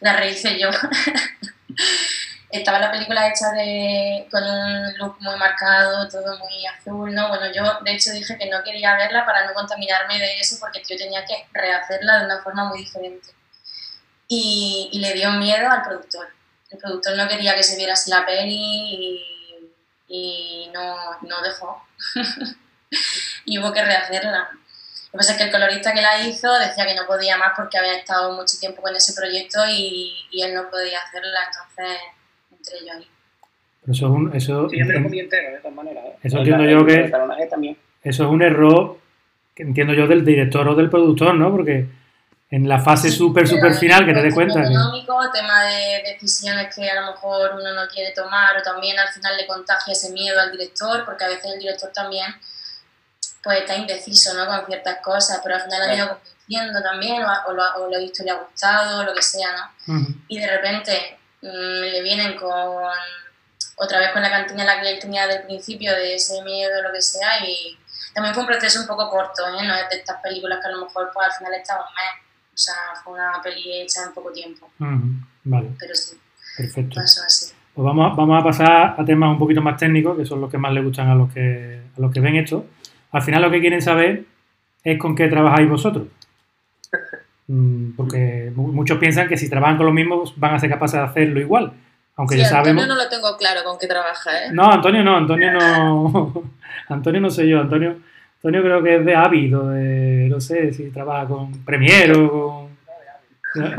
la rehice yo. estaba la película hecha de, con un look muy marcado, todo muy azul, ¿no? Bueno, yo de hecho dije que no quería verla para no contaminarme de eso porque yo tenía que rehacerla de una forma muy diferente. Y, le dio miedo al productor. El productor no quería que se viera así la peli y, no, no dejó. y hubo que rehacerla. Lo que pasa es que el colorista que la hizo decía que no podía más porque había estado mucho tiempo con ese proyecto y, y él no podía hacerla, entonces eso es un, eso, sí, yo me lo comí entero, de todas maneras. ¿eh? Eso entiendo yo que. Eso es un error que entiendo yo del director o del productor, ¿no? Porque en la fase súper, súper final que te des cuenta. económico, tema de decisiones que a lo mejor uno no quiere tomar, o también al final le contagia ese miedo al director, porque a veces el director también pues está indeciso ¿no? con ciertas cosas, pero al final ha ido convenciendo también, o, lo, o lo ha visto y le ha gustado, o lo que sea, ¿no? Y de repente le vienen con otra vez con la cantina en la que él tenía del principio, de ese miedo, lo que sea, y también fue un proceso un poco corto, ¿eh? no es de estas películas que a lo mejor pues, al final está un mes, o sea, fue una peli hecha en poco tiempo. Vale. Pero sí, Perfecto. pasó así. Pues vamos, vamos a pasar a temas un poquito más técnicos, que son los que más les gustan a los que, a los que ven esto. Al final lo que quieren saber es con qué trabajáis vosotros. Mm, Porque mu- muchos piensan que si trabajan con los mismos van a ser capaces de hacerlo igual. Aunque Sí, ya sabemos. Antonio no lo tengo claro con qué trabaja, ¿eh? No, Antonio no, Antonio no. Antonio no soy yo, Antonio, Antonio creo que es de Avid o de. no sé si trabaja con Premiere o con.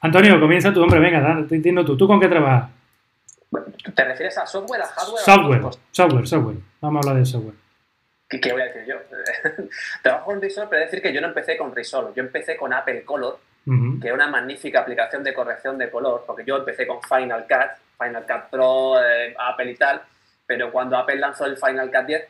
Antonio, comienza tu hombre, venga, te entiendo tú. ¿Tú con qué trabajas? ¿Te refieres a software, a hardware? Software, software, software. Vamos a hablar de software. ¿Qué, qué voy a decir yo? Trabajo con Resolve, pero decir que yo no empecé con Resolve. Yo empecé con Apple Color, Ujú. que es una magnífica aplicación de corrección de color, porque yo empecé con Final Cut, Final Cut Pro, eh, Apple y tal, pero cuando Apple lanzó el Final Cut 10,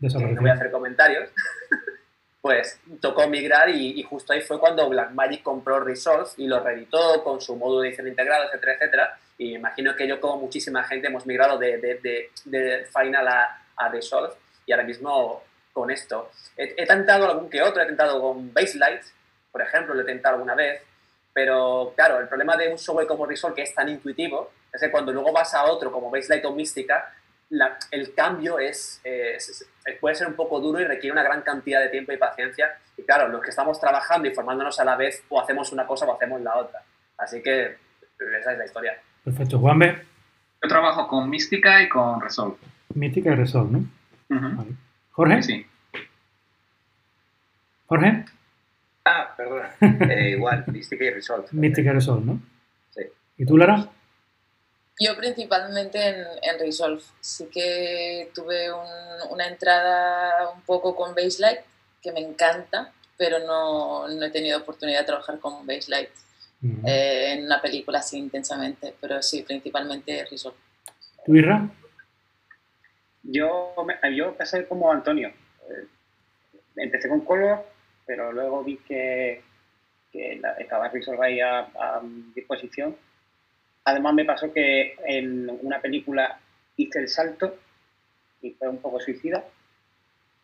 que no voy a hacer comentarios, pues tocó migrar y, y justo ahí fue cuando Blackmagic compró Resolve y lo reeditó con su módulo de edición integrado, etcétera, etcétera. Y imagino que yo, como muchísima gente, hemos migrado de, de, de, de Final a, a Resolve y ahora mismo con esto. He, he tentado algún que otro, he tentado con Baselight, por ejemplo, lo he tentado alguna vez, pero claro, el problema de un software como Resolve que es tan intuitivo es que cuando luego vas a otro como Baselight o Mística, la- el cambio es, es- es- puede ser un poco duro y requiere una gran cantidad de tiempo y paciencia. Y claro, los que estamos trabajando y formándonos a la vez, o hacemos una cosa o hacemos la otra. Así que esa es la historia. Perfecto. Juan B. Yo trabajo con Mística y con Resolve. Mística y Resolve, ¿no? Vale. Jorge. Sí. Jorge. Ah, perdona. Eh, igual, Mística y Resolve. Mística y Resolve, ¿no? Sí. ¿Y tú, Lara? Yo principalmente en, en Resolve. Sí que tuve un- una entrada un poco con Baselight, que me encanta, pero no, no he tenido oportunidad de trabajar con Baselight eh, en una película así intensamente. Pero sí, principalmente Resolve. ¿Tú, Irra? Yo, me- yo empecé como Antonio. Eh, Empecé con Color, pero luego vi que, que estaba Resolve ahí a, a disposición. Además me pasó que en una película hice el salto y fue un poco suicida,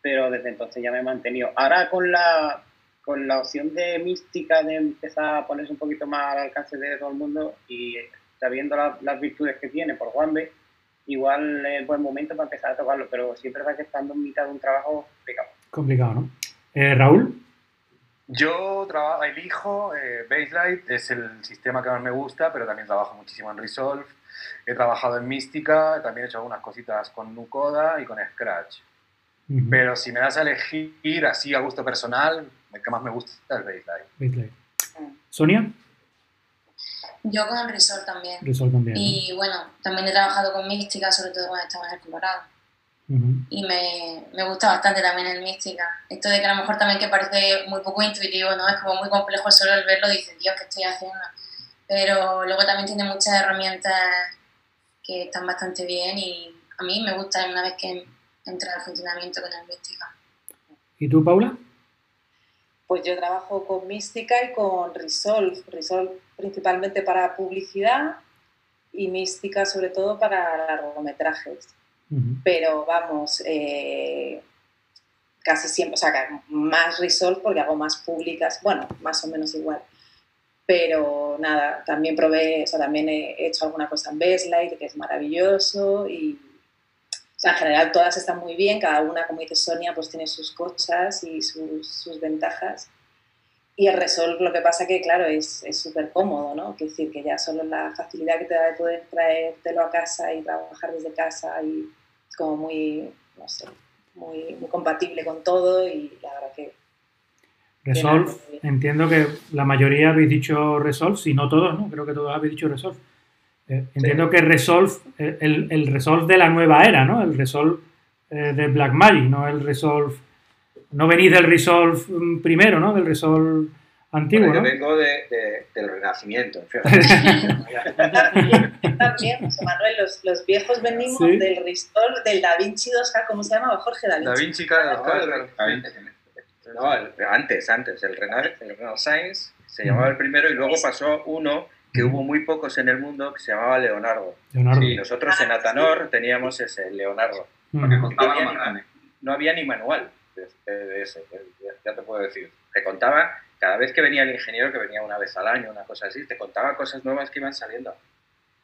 pero desde entonces ya me he mantenido. Ahora con la, con la opción de mística de empezar a ponerse un poquito más al alcance de todo el mundo y sabiendo la- las virtudes que tiene por Juanbe, igual es buen momento para empezar a tocarlo, pero siempre va que estando en mitad de un trabajo complicado. Complicado, ¿no? Eh, Raúl. Yo trabajo, elijo eh, Baselight, es el sistema que más me gusta, pero también trabajo muchísimo en Resolve. He trabajado en Mística, también he hecho algunas cositas con Nucoda y con Scratch. Pero si me das a elegir así a gusto personal, el que más me gusta es Baselight. Baselight. Sonia. Yo con Resolve también. Resolve también. ¿no? Y bueno, también he trabajado con Mística, sobre todo cuando estaba en el Colorado. Y me, me gusta bastante también el Mística. Esto de que a lo mejor también que parece muy poco intuitivo, ¿no? Es como muy complejo solo el verlo, dices, Dios, ¿qué estoy haciendo? Pero luego también tiene muchas herramientas que están bastante bien y a mí me gusta una vez que entra al funcionamiento con el Mística. ¿Y tú, Paula? Pues yo trabajo con Mística y con Resolve. Resolve principalmente para publicidad y Mística sobre todo para largometrajes. Ujú. Pero vamos, eh, casi siempre, o sea, más Resolve porque hago más públicas, bueno, más o menos igual. Pero nada, también probé, o sea, también he hecho alguna cosa en Bestlight, que es maravilloso y o sea, en general todas están muy bien, cada una, como dice Sonia, pues tiene sus cosas y sus, sus ventajas. Y el Resolve lo que pasa que, claro, es es súper cómodo, ¿no? Es decir, que ya solo la facilidad que te da de poder traértelo a casa y trabajar desde casa y es como muy, no sé, muy, muy compatible con todo y la verdad que... Resolve, bien. entiendo que la mayoría habéis dicho Resolve, si no todos, ¿no? Creo que todos habéis dicho Resolve. Eh, entiendo que Resolve, el, el Resolve de la nueva era, ¿no? El Resolve eh, de Blackmagic, no el Resolve. No venís del Resolve mm, primero, ¿no? Del Resolve antiguo, Bueno, ¿no? yo vengo de, de- del Renacimiento. También, José Manuel, los, los viejos venimos Sí. del Resolve, del Da Vinci 2K, ¿cómo se llamaba? Jorge Da Vinci. Da Vinci, claro, No, claro. No, el- antes, antes, el, Rena- el Renaissance se llamaba el primero y luego pasó uno que hubo muy pocos en el mundo que se llamaba Leonardo. Leonardo. Y nosotros en Atanor teníamos ese, Leonardo. Porque no, había no había ni manual de, ese, ya te puedo decir. Te contaba, cada vez que venía el ingeniero, que venía una vez al año, una cosa así, te contaba cosas nuevas que iban saliendo.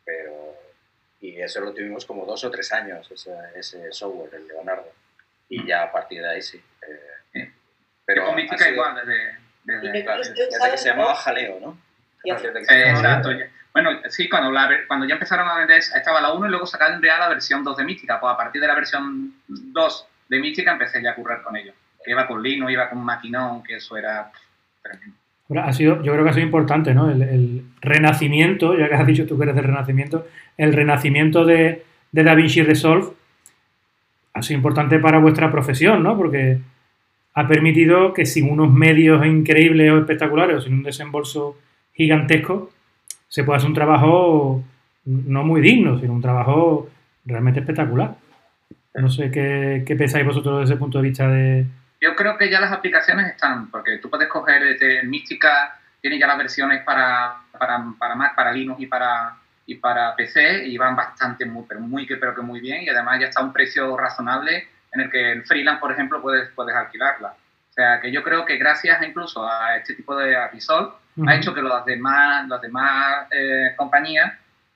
Pero, y eso lo tuvimos como dos o tres años, ese, ese software, el Leonardo. Y ya a partir de ahí sí. Eh, pero con Mística igual, desde, desde, que se llamaba Jaleo, ¿no? exacto. Bueno, sí, cuando, cuando ya empezaron a vender, estaba la 1 y luego sacaron ya la versión 2 de Mística. Pues a partir de la versión 2 de Mística empecé ya a currar con ellos. Iba con Lino, iba con Maquinón, que eso era tremendo. ha sido, yo creo que ha sido importante, ¿no? El, renacimiento, ya que has dicho tú que eres del renacimiento, el renacimiento de, de DaVinci Resolve ha sido importante para vuestra profesión, ¿no? Porque ha permitido que sin unos medios increíbles o espectaculares o sin un desembolso gigantesco, se puede hacer un trabajo no muy digno, sino un trabajo realmente espectacular. No sé qué, qué pensáis vosotros desde ese punto de vista de... Yo creo que ya las aplicaciones están, porque tú puedes coger desde Mística, tiene ya las versiones para, para, para Mac, para Linux y para, y para PC y van bastante, muy, pero muy, pero que muy bien y además ya está a un precio razonable en el que el freelance, por ejemplo, puedes, puedes alquilarla. O sea, que yo creo que gracias incluso a este tipo de Avisol, ha hecho que las demás, las demás eh, compañías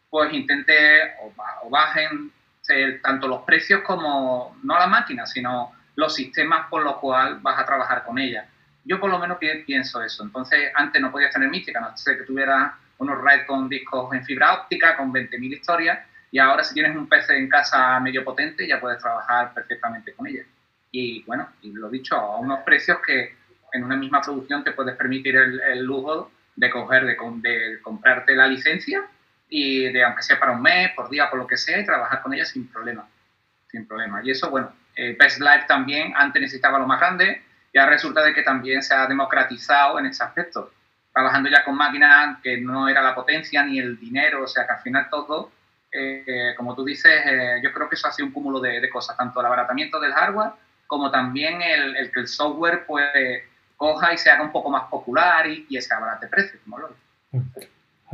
pues intenten o, bajen tanto los precios como, no la máquina, sino los sistemas por los cuales vas a trabajar con ella. Yo por lo menos pienso eso. Entonces, antes no podías tener mística, no sé que tuviera unos RAID con discos en fibra óptica, con 20.000 historias, y ahora si tienes un PC en casa medio potente, ya puedes trabajar perfectamente con ella. Y bueno, y lo dicho, a unos precios que en una misma producción te puedes permitir el, lujo de coger, de, de, comprarte la licencia y de, aunque sea para un mes, por día, por lo que sea, y trabajar con ella sin problema. Sin problema. Y eso, bueno, eh, Best Life también antes necesitaba lo más grande, y ahora resulta de que también se ha democratizado en ese aspecto. Trabajando ya con máquinas que no era la potencia ni el dinero, o sea que al final todo, eh, como tú dices, eh, yo creo que eso ha sido un cúmulo de, de, cosas, tanto el abaratamiento del hardware como también el, el que el software puede coja y se haga un poco más popular y, y ese abarate precio, como lo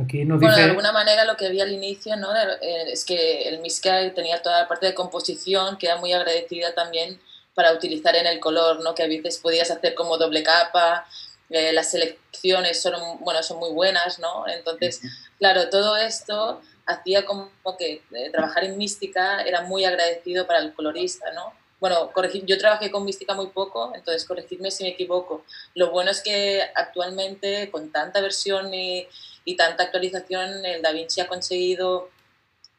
Aquí nos dice... Bueno, de alguna manera lo que había al inicio ¿no? Eh, es que el Miskai tenía toda la parte de composición que era muy agradecida también para utilizar en el color, ¿no? que a veces podías hacer como doble capa, eh, las selecciones son, bueno, son muy buenas, ¿no? Entonces, claro, todo esto hacía como que eh, trabajar en mística era muy agradecido para el colorista, ¿no? bueno, yo trabajé con mística muy poco, entonces corregidme si me equivoco. Lo bueno es que actualmente con tanta versión y, y tanta actualización, el DaVinci ha conseguido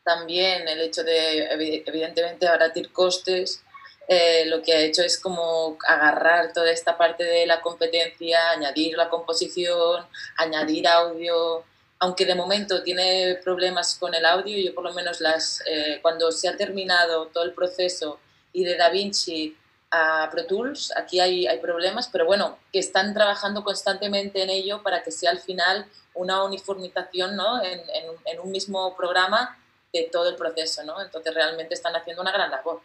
también el hecho de, evidentemente, abaratir costes. Eh, lo que ha hecho es como agarrar toda esta parte de la competencia, añadir la composición, añadir audio, aunque de momento tiene problemas con el audio, yo por lo menos las, eh, cuando se ha terminado todo el proceso y de DaVinci a Pro Tools, aquí hay, hay problemas, pero bueno, que están trabajando constantemente en ello para que sea al final una uniformización ¿no? en, en, un mismo programa de todo el proceso, ¿no? Entonces realmente están haciendo una gran labor.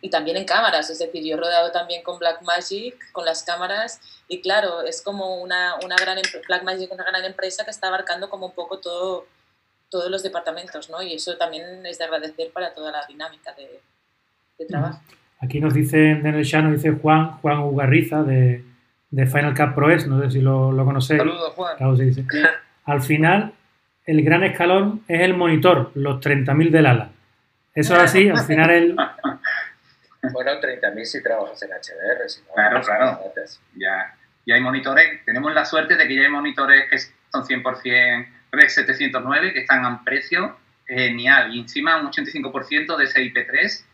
Y también en cámaras, es decir, yo he rodado también con Blackmagic, con las cámaras, y claro, es como una, una gran, Blackmagic una gran empresa que está abarcando como un poco todo, todos los departamentos, ¿no? Y eso también es de agradecer para toda la dinámica de, trabajo. Aquí nos dice en el chat, nos dice Juan, Juan Ugarriza de, de Final Cut Pro S, no sé si lo, lo conocéis. Saludos, Juan. Al final, el gran escalón es el monitor, los 30.000 del ala. Eso es así, al final el... Bueno, 30.000 si trabajas en HDR. Si claro, claro. Ya, ya hay monitores, tenemos la suerte de que ya hay monitores que son 100% Rec 709, que están a precio genial, y encima un 85% de ese IP3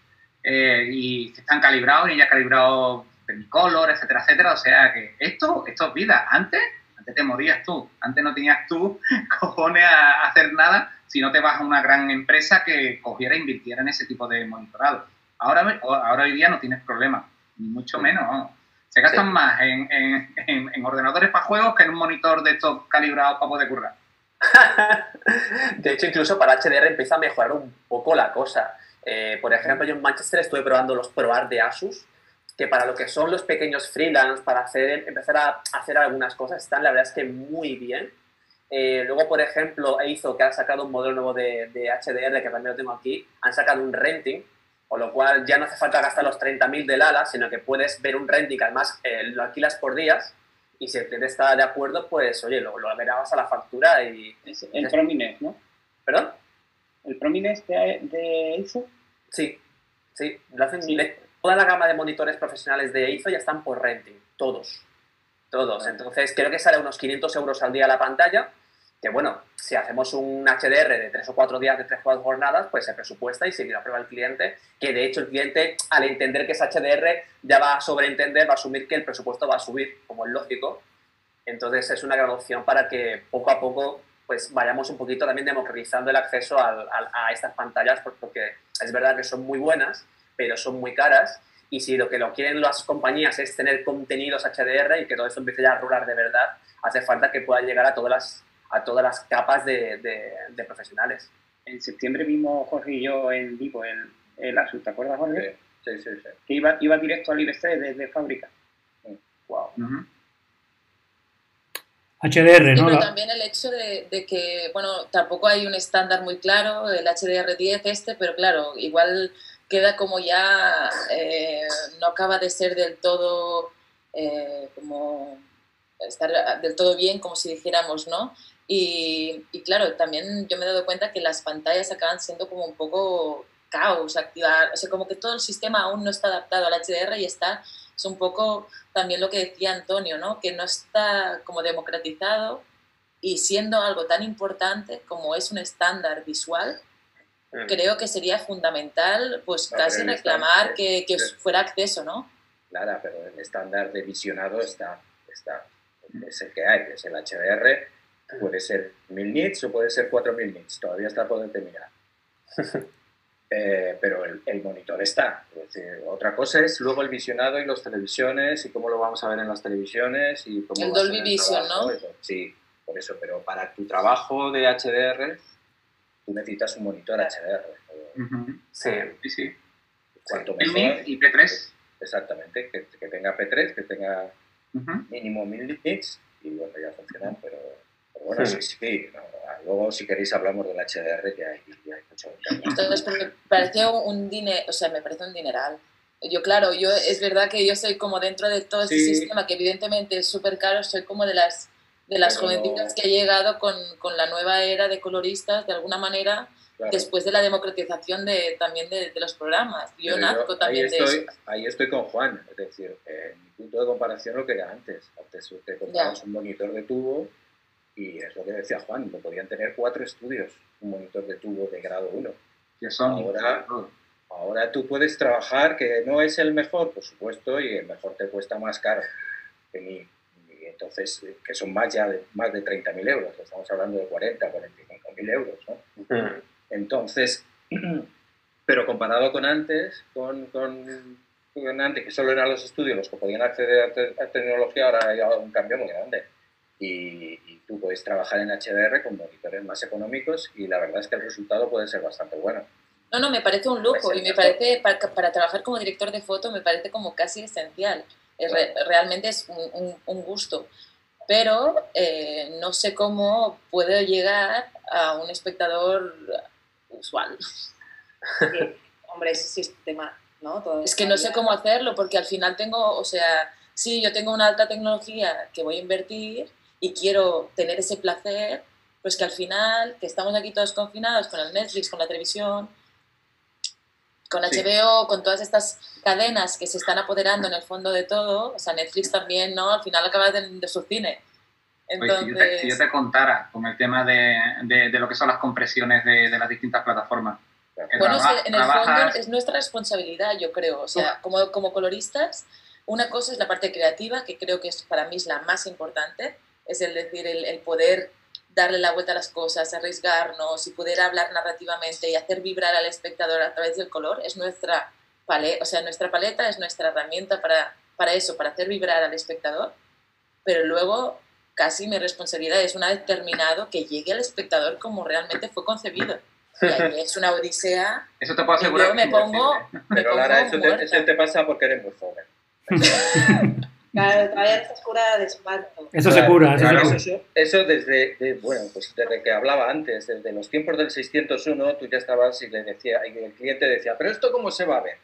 eh, y que están calibrados y ya calibrado color, etcétera, etcétera. O sea que esto, esto es vida. Antes, antes te morías tú. Antes no tenías tú cojones a hacer nada si no te vas a una gran empresa que cogiera e invirtiera en ese tipo de monitorado. Ahora, ahora hoy día no tienes problema, ni mucho menos. Se gastan más en, en, en, ordenadores para juegos que en un monitor de estos calibrados para poder currar. de hecho, incluso para HDR empieza a mejorar un poco la cosa. Eh, por ejemplo, yo en Manchester estuve probando los ProArt de Asus, que para lo que son los pequeños freelance, para hacer, empezar a hacer algunas cosas, están la verdad es que muy bien. Eh, luego, por ejemplo, hizo que ha sacado un modelo nuevo de, de, HDR, que también lo tengo aquí, han sacado un renting, con lo cual ya no hace falta gastar los 30.000 del ala, sino que puedes ver un renting, además eh, lo alquilas por días, y si el cliente está de acuerdo, pues oye, lo, lo verás a la factura y... el Promines, ¿no? ¿Perdón? ¿El Promines de, de? Sí, sí, lo hacen, toda la gama de monitores profesionales de ISO ya están por renting, todos, todos. Entonces creo que sale unos 500 euros al día la pantalla, que bueno, si hacemos un HDR de tres o cuatro días, de tres o cuatro jornadas, pues se presupuesta y se lo aprueba el cliente, que de hecho el cliente al entender que es HDR ya va a sobreentender, va a asumir que el presupuesto va a subir, como es lógico. Entonces es una gran opción para que poco a poco pues vayamos un poquito también democratizando el acceso a, a estas pantallas, porque es verdad que son muy buenas, pero son muy caras y si lo que lo quieren las compañías es tener contenidos HDR y que todo eso empiece ya a rular de verdad, hace falta que pueda llegar a todas las, a todas las capas de, de, profesionales. En septiembre vimos Jorge y yo en vivo el, el Asus, ¿te acuerdas Jorge? Sí, sí, sí. Que iba, iba directo al IBC desde fábrica. Wow. HDR, ¿no? pero también el hecho de, de, que, bueno, tampoco hay un estándar muy claro, el HDR10 este, pero claro, igual queda como ya, eh, no acaba de ser del todo, eh, como estar del todo bien, como si dijéramos, ¿no? Y, y, claro, también yo me he dado cuenta que las pantallas acaban siendo como un poco caos, activar, o sea, como que todo el sistema aún no está adaptado al HDR y está, es un poco también lo que decía Antonio, ¿no? Que no está como democratizado y siendo algo tan importante como es un estándar visual, Mm. creo que sería fundamental, pues casi reclamar que, que, fuera acceso, ¿no? Claro, pero el estándar de visionado está, está, es el que hay, es el HDR, puede ser 1000 nits o puede ser 4000 nits, todavía está por determinar. eh, pero el, el, monitor está. otra cosa es luego el visionado y las televisiones y cómo lo vamos a ver en las televisiones y cómo el Dolby Vision, ¿no? Sí, por eso, pero para tu trabajo de HDR tú necesitas un monitor HDR. Sí, sí, sí. Cuanto mejor. ¿Y P3? Exactamente, que, que, tenga P3, que tenga mínimo 1000 nits y bueno, ya funcionan, pero, bueno, sí, sí. luego, si queréis, hablamos del HDR, que hay, hay mucho. Entonces, me parece un dinero, o sea, me parece un dineral. Yo, claro, yo es verdad que yo soy como dentro de todo este sistema, que evidentemente es súper caro, soy como de las de las jovencitas que ha llegado con, con, la nueva era de coloristas, de alguna manera, después de la democratización de, también de, de los programas. Yo nazco también ahí estoy, de eso. Ahí estoy con Juan, es decir, en mi punto de comparación lo que era antes. Antes te comprabas un monitor de tubo y es lo que decía Juan, lo podían tener cuatro estudios, un monitor de tubo de grado 1. Ahora, ahora tú puedes trabajar, que no es el mejor, por supuesto, y el mejor te cuesta más caro que mi entonces, eh, que son más ya de, más de 30.000 euros, estamos hablando de 40, 45.000 euros, ¿no? Entonces, pero comparado con antes, con, con, con, antes, que solo eran los estudios los que podían acceder a, tecnología, ahora hay un cambio muy grande. Y, y, tú puedes trabajar en HDR con monitores más económicos y la verdad es que el resultado puede ser bastante bueno. No, no, me parece un lujo y me parece, para, para, trabajar como director de foto, me parece como casi esencial realmente es un, un, gusto. Pero eh, no sé cómo puedo llegar a un espectador usual. hombre, ese sí es un tema, ¿no? es que no sé cómo hacerlo, porque al final tengo, o sea, sí, yo tengo una alta tecnología que voy a invertir y quiero tener ese placer, pues que al final, que estamos aquí todos confinados con el Netflix, con la televisión, con HBO, con todas estas cadenas que se están apoderando en el fondo de todo, o sea, Netflix también, ¿no? Al final acaba de, su cine. Entonces... si, yo te, contara con el tema de, de, lo que son las compresiones de, las distintas plataformas. Bueno, es que en el fondo es nuestra responsabilidad, yo creo. O sea, como, como coloristas, una cosa es la parte creativa, que creo que es, para mí es la más importante, es el decir, el, el poder darle la vuelta a las cosas, arriesgarnos y poder hablar narrativamente y hacer vibrar al espectador a través del color es nuestra paleta, o sea, nuestra paleta es nuestra herramienta para, para eso, para hacer vibrar al espectador, pero luego casi mi responsabilidad es una vez terminado que llegue al espectador como realmente fue concebido. Y ahí es una odisea. Eso te puedo asegurar. Yo me pongo. Pero Lara, eso te, eso te, pasa porque eres muy joven. Claro, todavía estás curada de espanto. Eso se cura, eso Claro, se cura. eso, eso desde, de- bueno, pues desde que hablaba antes, desde los tiempos del 601, tú ya estabas y le decía, y el cliente decía, pero esto cómo se va a ver?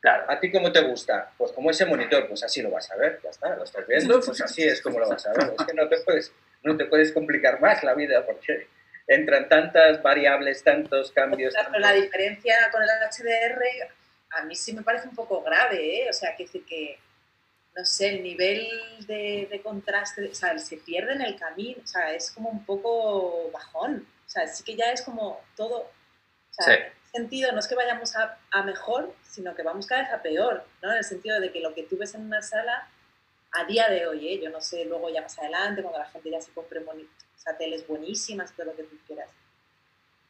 Claro. ¿A ti cómo te gusta? Pues como ese monitor, pues así lo vas a ver, ya está, lo estás viendo, pues así es como lo vas a ver. Es que no te puedes, no te puedes complicar más la vida porque entran tantas variables, tantos cambios. Claro, pero la diferencia con el HDR a mí sí me parece un poco grave, ¿eh? O sea, que decir que, no sé, el nivel de, de contraste, o sea, se pierde en el camino, o sea, es como un poco bajón. O sea, sí que ya es como todo, o sea, Sí. en ese sentido no es que vayamos a, a mejor, sino que vamos cada vez a peor, ¿no? En el sentido de que lo que tú ves en una sala, a día de hoy, ¿eh? Yo no sé, luego ya más adelante, cuando la gente ya se compre moni- o sea, teles buenísimas, todo lo que tú quieras.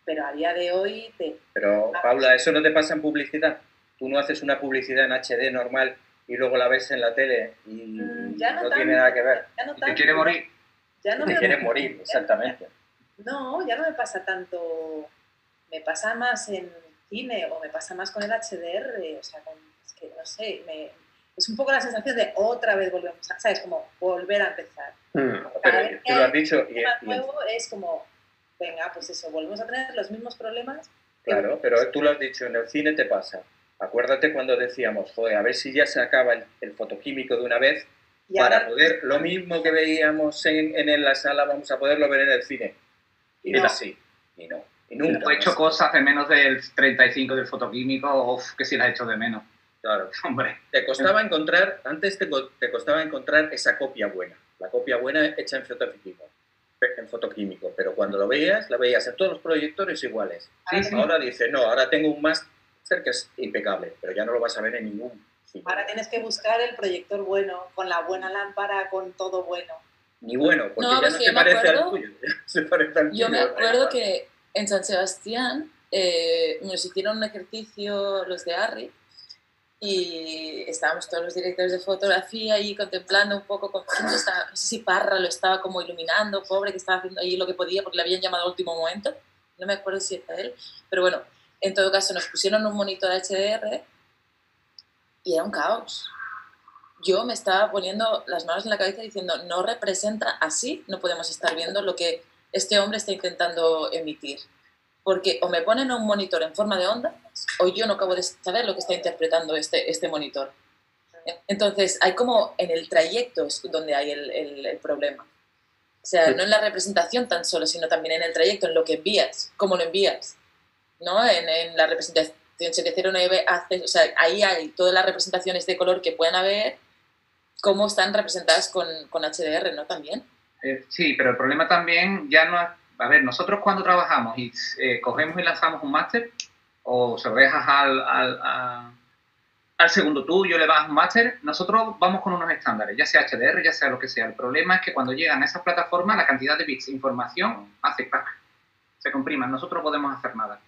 Pero a día de hoy te, Pero, Paula, ¿eso no te pasa en publicidad? Tú no haces una publicidad en HD normal y luego la ves en la tele y Mm, ya no tiene nada que ver. ya no Y te quiere morir. Ya no Te quiere morir, exactamente. no, ya no me pasa tanto. Me pasa más en cine o me pasa más con el HDR. O sea, con- es que no sé, me, es un poco la sensación de otra vez volvemos a, ¿sabes? Como volver a empezar. Mm. Pero tú lo has dicho un y, tema y- nuevo es como, venga, pues eso, volvemos a tener los mismos problemas. Claro, pero tú lo has dicho, en el cine te pasa. Acuérdate cuando decíamos, joder, a ver si ya se acaba el, el fotoquímico de una vez Y para ahora- poder, lo mismo que veíamos en, en la sala, vamos a poderlo ver en el cine. Y No. es así, y no. Y nunca. He hecho más. cosas de menos del 35 del fotoquímico, uff, que sí las he hecho de menos. Claro. Hombre, Te costaba encontrar, antes te, te costaba encontrar esa copia buena, la copia buena hecha en fotoquímico, en fotoquímico, pero cuando lo veías, la veías en todos los proyectores iguales. Sí, sí. Ahora dices, no, ahora tengo un máster que es impecable, pero ya no lo vas a ver en ningún cine. Ahora tienes que buscar el proyector bueno, con la buena lámpara, con todo bueno. Ni bueno, porque No, ya pues no se yo me parece al acuerdo- tuyo. ya se parece al Yo me tuyo, acuerdo que en San Sebastián eh, nos hicieron un ejercicio los de Arri y estábamos todos los directores de fotografía ahí contemplando un poco estaba, no sé si Parra lo estaba como iluminando, pobre, que estaba haciendo ahí lo que podía porque le habían llamado al último momento, no me acuerdo si era él, pero bueno, en todo caso nos pusieron un monitor HDR y era un caos. Yo me estaba poniendo las manos en la cabeza diciendo, no representa así, no podemos estar viendo lo que este hombre está intentando emitir. Porque o me ponen un monitor en forma de onda, o yo no acabo de saber lo que está interpretando este, este monitor. Entonces, hay como en el trayecto es donde hay el, el- el problema. O sea, no en la representación tan solo, sino también en el trayecto, en lo que envías, cómo lo envías. ¿No? En, en la representación 709 hace, o sea, ahí hay todas las representaciones de color que puedan haber, cómo están representadas con, con HDR, ¿no? También. Eh, sí, pero el problema también ya no. A ver, nosotros cuando trabajamos y eh, cogemos y lanzamos un máster, o se lo dejas al, al, a- al segundo tuyo, le das un máster, nosotros vamos con unos estándares, ya sea HDR, ya sea lo que sea. El problema es que cuando llegan a esas plataformas, la cantidad de bits de información hace crack, se comprima, nosotros no podemos hacer nada.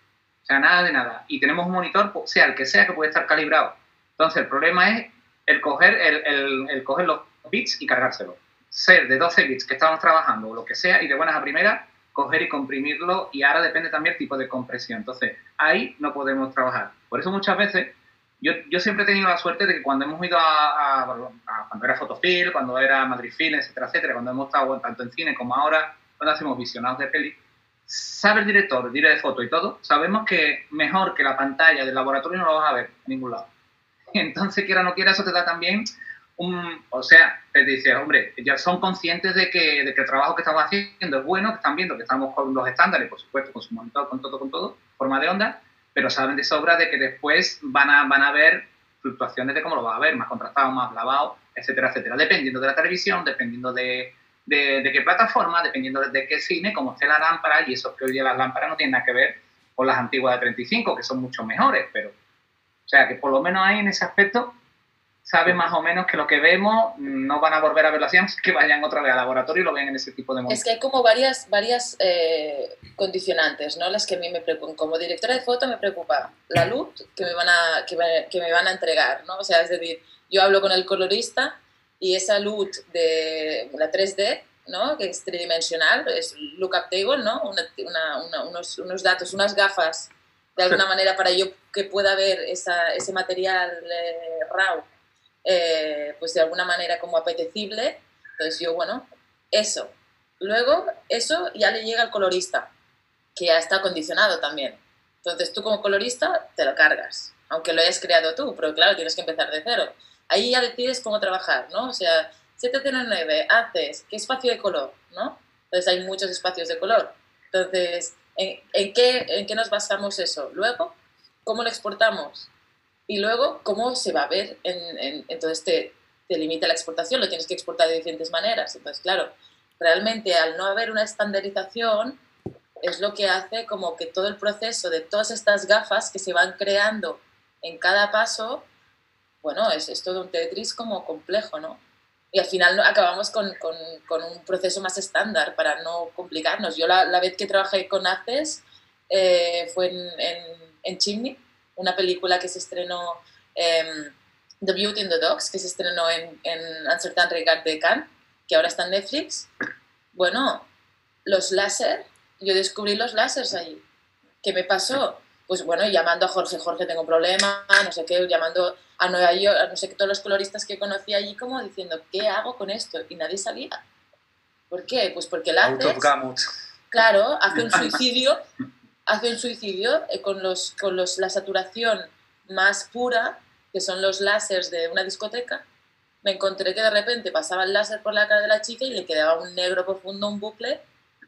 Sea, nada de nada. Y tenemos un monitor, pues, sea el que sea, que puede estar calibrado. Entonces, el problema es el coger, el, el- el coger los bits y cargárselos. Ser de 12 bits que estamos trabajando o lo que sea, y de buenas a primeras, coger y comprimirlo, y ahora depende también el tipo de compresión. Entonces, ahí no podemos trabajar. Por eso muchas veces, yo, yo siempre he tenido la suerte de que cuando hemos ido a, a- a- cuando era Fotofil, cuando era Madridfil, etcétera, etcétera, cuando hemos estado tanto en cine como ahora, cuando hacemos visionados de peli, sabe el director, el director de foto y todo, sabemos que mejor que la pantalla del laboratorio no lo vas a ver en ningún lado. Entonces, quiera o no quiera, eso te da también un... O sea, te dice, hombre, ya son conscientes de que, de que el trabajo que estamos haciendo es bueno, que están viendo que estamos con los estándares, por supuesto, con su monitor, con todo, con todo, forma de onda, pero saben de sobra de que después van a, van a ver fluctuaciones de cómo lo va a ver, más contrastado, más lavado, etcétera, etcétera, dependiendo de la televisión, dependiendo de, de, de qué plataforma, dependiendo de, de qué cine, cómo esté la lámpara, y eso que hoy día las lámparas no tienen nada que ver con las antiguas de 35, que son mucho mejores, pero, o sea, que por lo menos ahí en ese aspecto sabe más o menos que lo que vemos no van a volver a verlo así, que vayan otra vez al laboratorio y lo vean en ese tipo de Es momentos. que hay como varias, varias eh, condicionantes, ¿no? Las que a mí me preocupan. Como directora de foto me preocupa la luz que me van a, que me, que me van a entregar, ¿no? O sea, es decir, yo hablo con el colorista y esa luz de la 3D, ¿no? Que es tridimensional, es lookup table, ¿no? Una, una- una- unos, unos datos, unas gafas, de alguna manera para yo que pueda ver esa, ese material eh, RAW eh, pues de alguna manera como apetecible. Entonces yo, bueno, eso. Luego, eso ya le llega al colorista, que ya está condicionado también. Entonces tú como colorista te lo cargas, aunque lo hayas creado tú, pero claro, tienes que empezar de cero. Ahí ya decides cómo trabajar, ¿no? O sea, 709, haces, ¿qué espacio de color? ¿no? Entonces hay muchos espacios de color. Entonces, ¿en, en, qué, ¿en qué nos basamos eso? Luego, ¿cómo lo exportamos? Y luego, ¿cómo se va a ver? En, entonces, te, te limita la exportación, lo tienes que exportar de diferentes maneras. Entonces, claro, realmente al no haber una estandarización, es lo que hace como que todo el proceso de todas estas gafas que se van creando en cada paso, bueno, es, es todo un Tetris como complejo, ¿no? y al final acabamos con, con, con, un proceso más estándar para no complicarnos. Yo la, la vez que trabajé con ACES eh, fue en, en, en, Chimney, una película que se estrenó, eh, The Beauty and the Dogs, que se estrenó en, en Uncertain Regard de Cannes, que ahora está en Netflix. Bueno, los láser, yo descubrí los láseres ahí. ¿Qué me pasó? Pues bueno, llamando a Jorge, Jorge, tengo un problema, no sé qué, llamando a Nueva York, a no sé qué, todos los coloristas que conocí allí, como diciendo, ¿qué hago con esto? Y nadie sabía. ¿Por qué? Pues porque el haces, claro, hace un suicidio, hace un suicidio eh, con, los, con los, la saturación más pura, que son los láseres de una discoteca. Me encontré que de repente pasaba el láser por la cara de la chica y le quedaba un negro profundo, un bucle,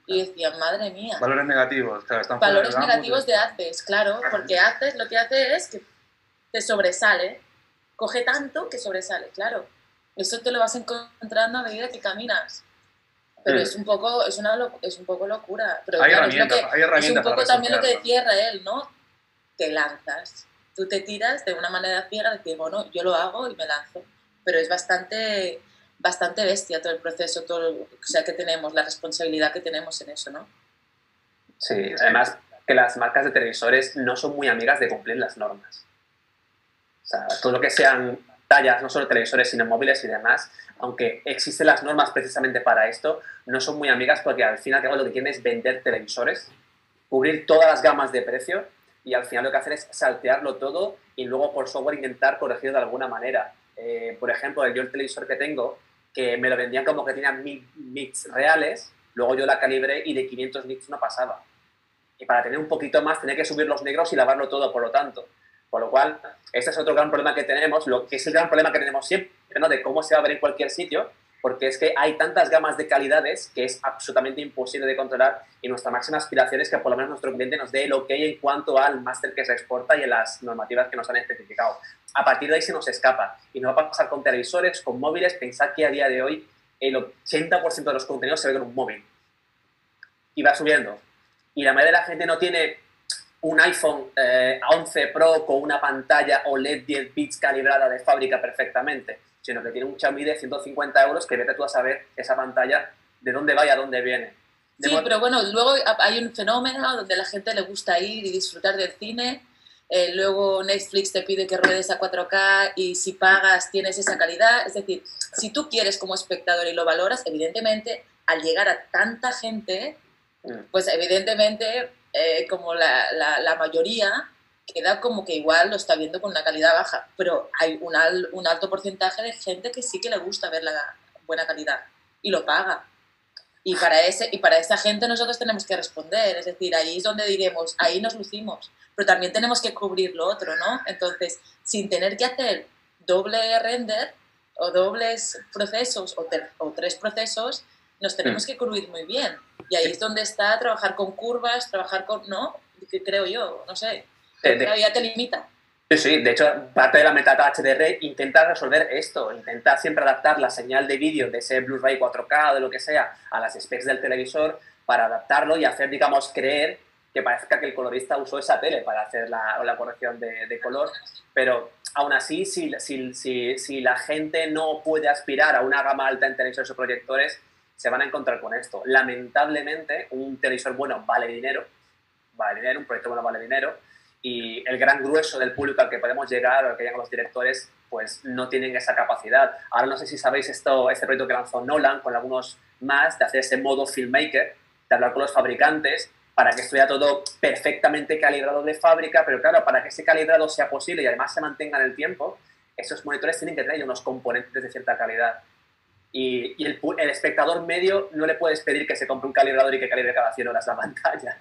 y decía, madre mía. Valores negativos, claro, están Valores negativos de haces, claro, porque haces lo que hace es que te sobresale coge tanto que sobresale, claro. Eso te lo vas encontrando a medida que caminas. Pero mm. es un poco, es una es un poco locura. Pero hay, herramientas, es, hay herramientas, es un poco también lo que decía Israel, ¿no? Te lanzas. Tú te tiras de una manera ciega, de decir, bueno, yo lo hago y me lanzo. Pero es bastante, bastante bestia todo el proceso, todo o sea, que tenemos, la responsabilidad que tenemos en eso, ¿no? Sí, además que las marcas de televisores no son muy amigas de cumplir las normas sea, todo lo que sean tallas, no solo televisores, sino móviles y demás, aunque existen las normas precisamente para esto, no son muy amigas porque al final lo que quieren es vender televisores, cubrir todas las gamas de precio y al final lo que hacen es saltearlo todo y luego por software intentar corregirlo de alguna manera. Eh, por ejemplo, yo el televisor que tengo, que me lo vendían como que tenía mil nits reales, luego yo la calibré y de 500 nits no pasaba. Y para tener un poquito más tenía que subir los negros y lavarlo todo, por lo tanto. Por lo cual, este es otro gran problema que tenemos, lo que es el gran problema que tenemos siempre, ¿no? de cómo se va a ver en cualquier sitio, porque es que hay tantas gamas de calidades que es absolutamente imposible de controlar y nuestra máxima aspiración es que por lo menos nuestro cliente nos dé el ok en cuanto al máster que se exporta y en las normativas que nos han especificado. A partir de ahí se nos escapa y nos va a pasar con televisores, con móviles, pensad que a día de hoy el 80% de los contenidos se ven en un móvil y va subiendo. Y la mayoría de la gente no tiene un iPhone 11 eh, Pro con una pantalla OLED 10 bits calibrada de fábrica perfectamente, sino que tiene un Xiaomi de 150 euros que vete tú a saber esa pantalla de dónde va y a dónde viene. sí, pero bueno, luego hay un fenómeno donde la gente le gusta ir y disfrutar del cine. Eh, luego Netflix te pide que ruedes a 4K y si pagas tienes esa calidad. Es decir, si tú quieres como espectador y lo valoras, evidentemente al llegar a tanta gente, mm. pues evidentemente eh, como la, la, mayoría, queda como que igual lo está viendo con una calidad baja, pero hay un, un alto porcentaje de gente que sí que le gusta ver la buena calidad y lo paga. Y para, ese, y para esa gente nosotros tenemos que responder, es decir, ahí es donde diremos, ahí nos lucimos, pero también tenemos que cubrir lo otro, ¿no? Entonces, sin tener que hacer doble render o dobles procesos o, o tres procesos, nos tenemos mm. que cubrir muy bien. Y ahí es donde está trabajar con curvas, trabajar con, ¿no? Creo yo, no sé. ya te limita. Sí, sí, de hecho, parte de la metadata HDR intenta resolver esto, intenta siempre adaptar la señal de vídeo de ese Blu-ray 4K o de lo que sea a las specs del televisor para adaptarlo y hacer, digamos, creer que parezca que el colorista usó esa tele para hacer la, la corrección de, de, color, pero aún así, si, si, si, si, la gente no puede aspirar a una gama alta en televisores o proyectores, se van a encontrar con esto. Lamentablemente, un televisor bueno vale dinero, vale dinero, un proyecto bueno vale dinero, y el gran grueso del público al que podemos llegar, al que llegan los directores, pues no tienen esa capacidad. Ahora no sé si sabéis esto, este proyecto que lanzó Nolan con algunos más, de hacer ese modo filmmaker, de hablar con los fabricantes, para que estuviera todo perfectamente calibrado de fábrica, pero claro, para que ese calibrado sea posible y además se mantenga en el tiempo, esos monitores tienen que tener unos componentes de cierta calidad. Y, y el, el, espectador medio no le puedes pedir que se compre un calibrador y que calibre cada 100 horas la pantalla.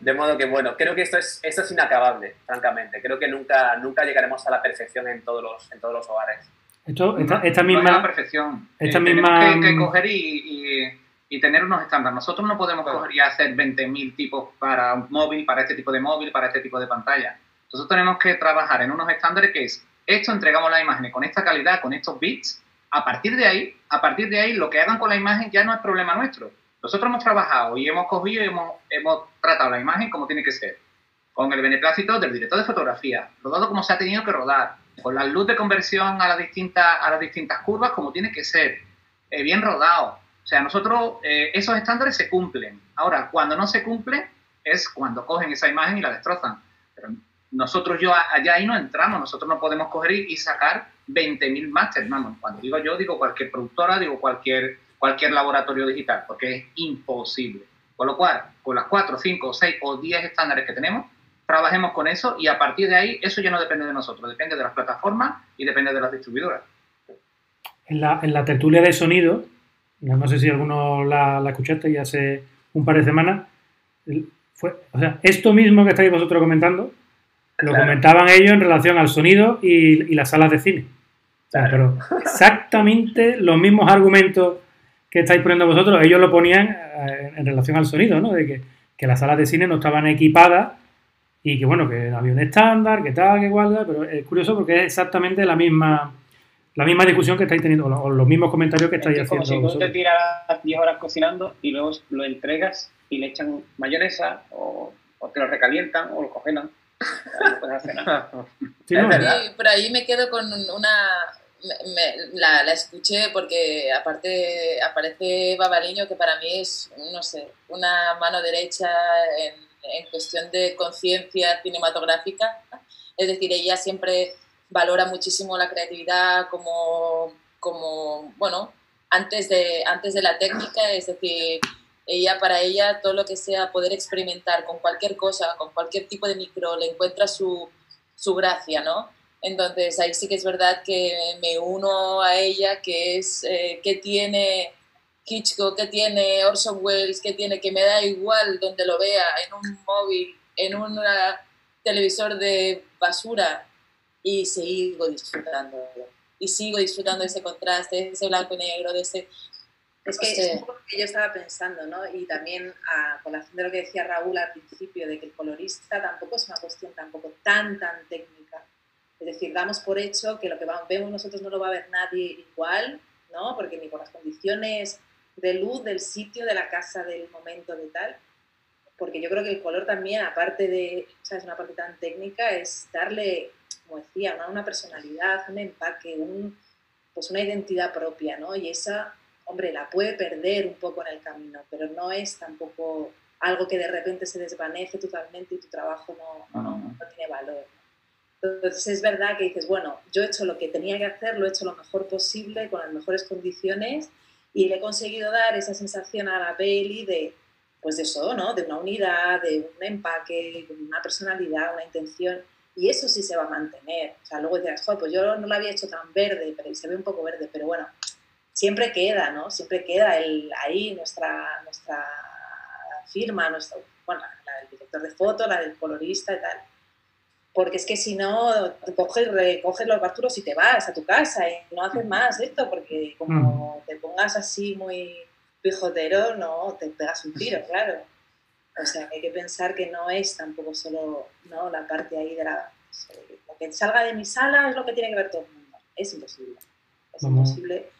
De modo que, bueno, creo que esto es, esto es inacabable, francamente. Creo que nunca, nunca llegaremos a la perfección en todos los, en todos los hogares. Esto, esta, esta misma... la perfección. Esta Eh, misma... Tenemos que, que coger y, y, y tener unos estándares. Nosotros no podemos Claro. coger y hacer 20.000 tipos para un móvil, para este tipo de móvil, para este tipo de pantalla. Nosotros tenemos que trabajar en unos estándares que es, esto entregamos la imagen con esta calidad, con estos bits, a partir de ahí, a partir de ahí, lo que hagan con la imagen ya no es problema nuestro. Nosotros hemos trabajado y hemos cogido y hemos, tratado la imagen como tiene que ser, con el beneplácito del director de fotografía, rodado como se ha tenido que rodar, con la luz de conversión a las distintas, a las distintas curvas como tiene que ser, eh, bien rodado. O sea, nosotros, eh, esos estándares se cumplen. Ahora, cuando no se cumplen, es cuando cogen esa imagen y la destrozan. Nosotros yo allá ahí no entramos, nosotros no podemos coger y, y sacar 20.000 másteres, vamos, cuando digo yo, digo cualquier productora, digo cualquier, cualquier laboratorio digital, porque es imposible. Con lo cual, con las 4, 5, 6 o 10 estándares que tenemos, trabajemos con eso y a partir de ahí, eso ya no depende de nosotros, depende de las plataformas y depende de las distribuidoras. En la, en la tertulia de sonido, no sé si alguno la, la escuchaste ya hace un par de semanas, fue, o sea, esto mismo que estáis vosotros comentando, lo Claro. comentaban ellos en relación al sonido y, y las salas de cine. O sea, pero exactamente los mismos argumentos que estáis poniendo vosotros, ellos lo ponían eh, en relación al sonido, ¿no? De que, que las salas de cine no estaban equipadas y que, bueno, que había un estándar, que tal, que cual, pero es curioso porque es exactamente la misma la misma discusión que estáis teniendo, o lo- o los mismos comentarios que Es estáis que es como haciendo si tú te tiras 10 horas cocinando y luego lo entregas y le echan mayonesa o, o te lo recalientan o lo congelan. Sí, ¿no? Sí, por ahí me quedo con una... me- me- la, la escuché porque aparte aparece Babaliño, que para mí es, no sé, una mano derecha en, en cuestión de conciencia cinematográfica. Es decir, ella siempre valora muchísimo la creatividad como, como bueno, antes de, antes de la técnica, es decir, ella para ella todo lo que sea poder experimentar con cualquier cosa, con cualquier tipo de micro, le encuentra su, su gracia, ¿no? Entonces ahí sí que es verdad que me uno a ella, que es eh, que tiene Hitchcock, que tiene Orson Welles, que tiene, que me da igual donde lo vea, en un móvil, en un televisor de basura, y sigo disfrutando. Y sigo disfrutando de ese contraste, de ese blanco y negro, de ese... Es que es un poco lo que yo estaba pensando, ¿no? Y también a colación de lo que decía Raúl al principio, de que el colorista tampoco es una cuestión tampoco tan, tan técnica. Es decir, damos por hecho que lo que vemos nosotros no lo va a ver nadie igual, ¿no? Porque ni por las condiciones de luz del sitio, de la casa, del momento, de tal. Porque yo creo que el color también, aparte de, ¿sabes? Una parte tan técnica, es darle, como decía, una, una personalidad, un empaque, un, pues una identidad propia, ¿no? Y esa hombre, la puede perder un poco en el camino, pero no es tampoco algo que de repente se desvanece totalmente y tu trabajo no, no, no tiene valor. Entonces es verdad que dices, bueno, yo he hecho lo que tenía que hacer, lo he hecho lo mejor posible, con las mejores condiciones, y le he conseguido dar esa sensación a la peli de, pues de eso, ¿no? De una unidad, de un empaque, una personalidad, una intención, y eso sí se va a mantener. O sea, luego dices, joder, pues yo no lo había hecho tan verde, pero se ve un poco verde, pero bueno, siempre queda, ¿no? Siempre queda el, ahí nuestra, nuestra firma, nuestro, bueno, la del director de foto, la del colorista y tal. Porque es que si no, coges, recoges los capturos y te vas a tu casa y no haces más esto, porque como te pongas así muy pijotero, no, te pegas un tiro, claro. O sea, hay que pensar que no es tampoco solo ¿no? la parte ahí de la... Lo que salga de mi sala es lo que tiene que ver todo el mundo. Es imposible. Es imposible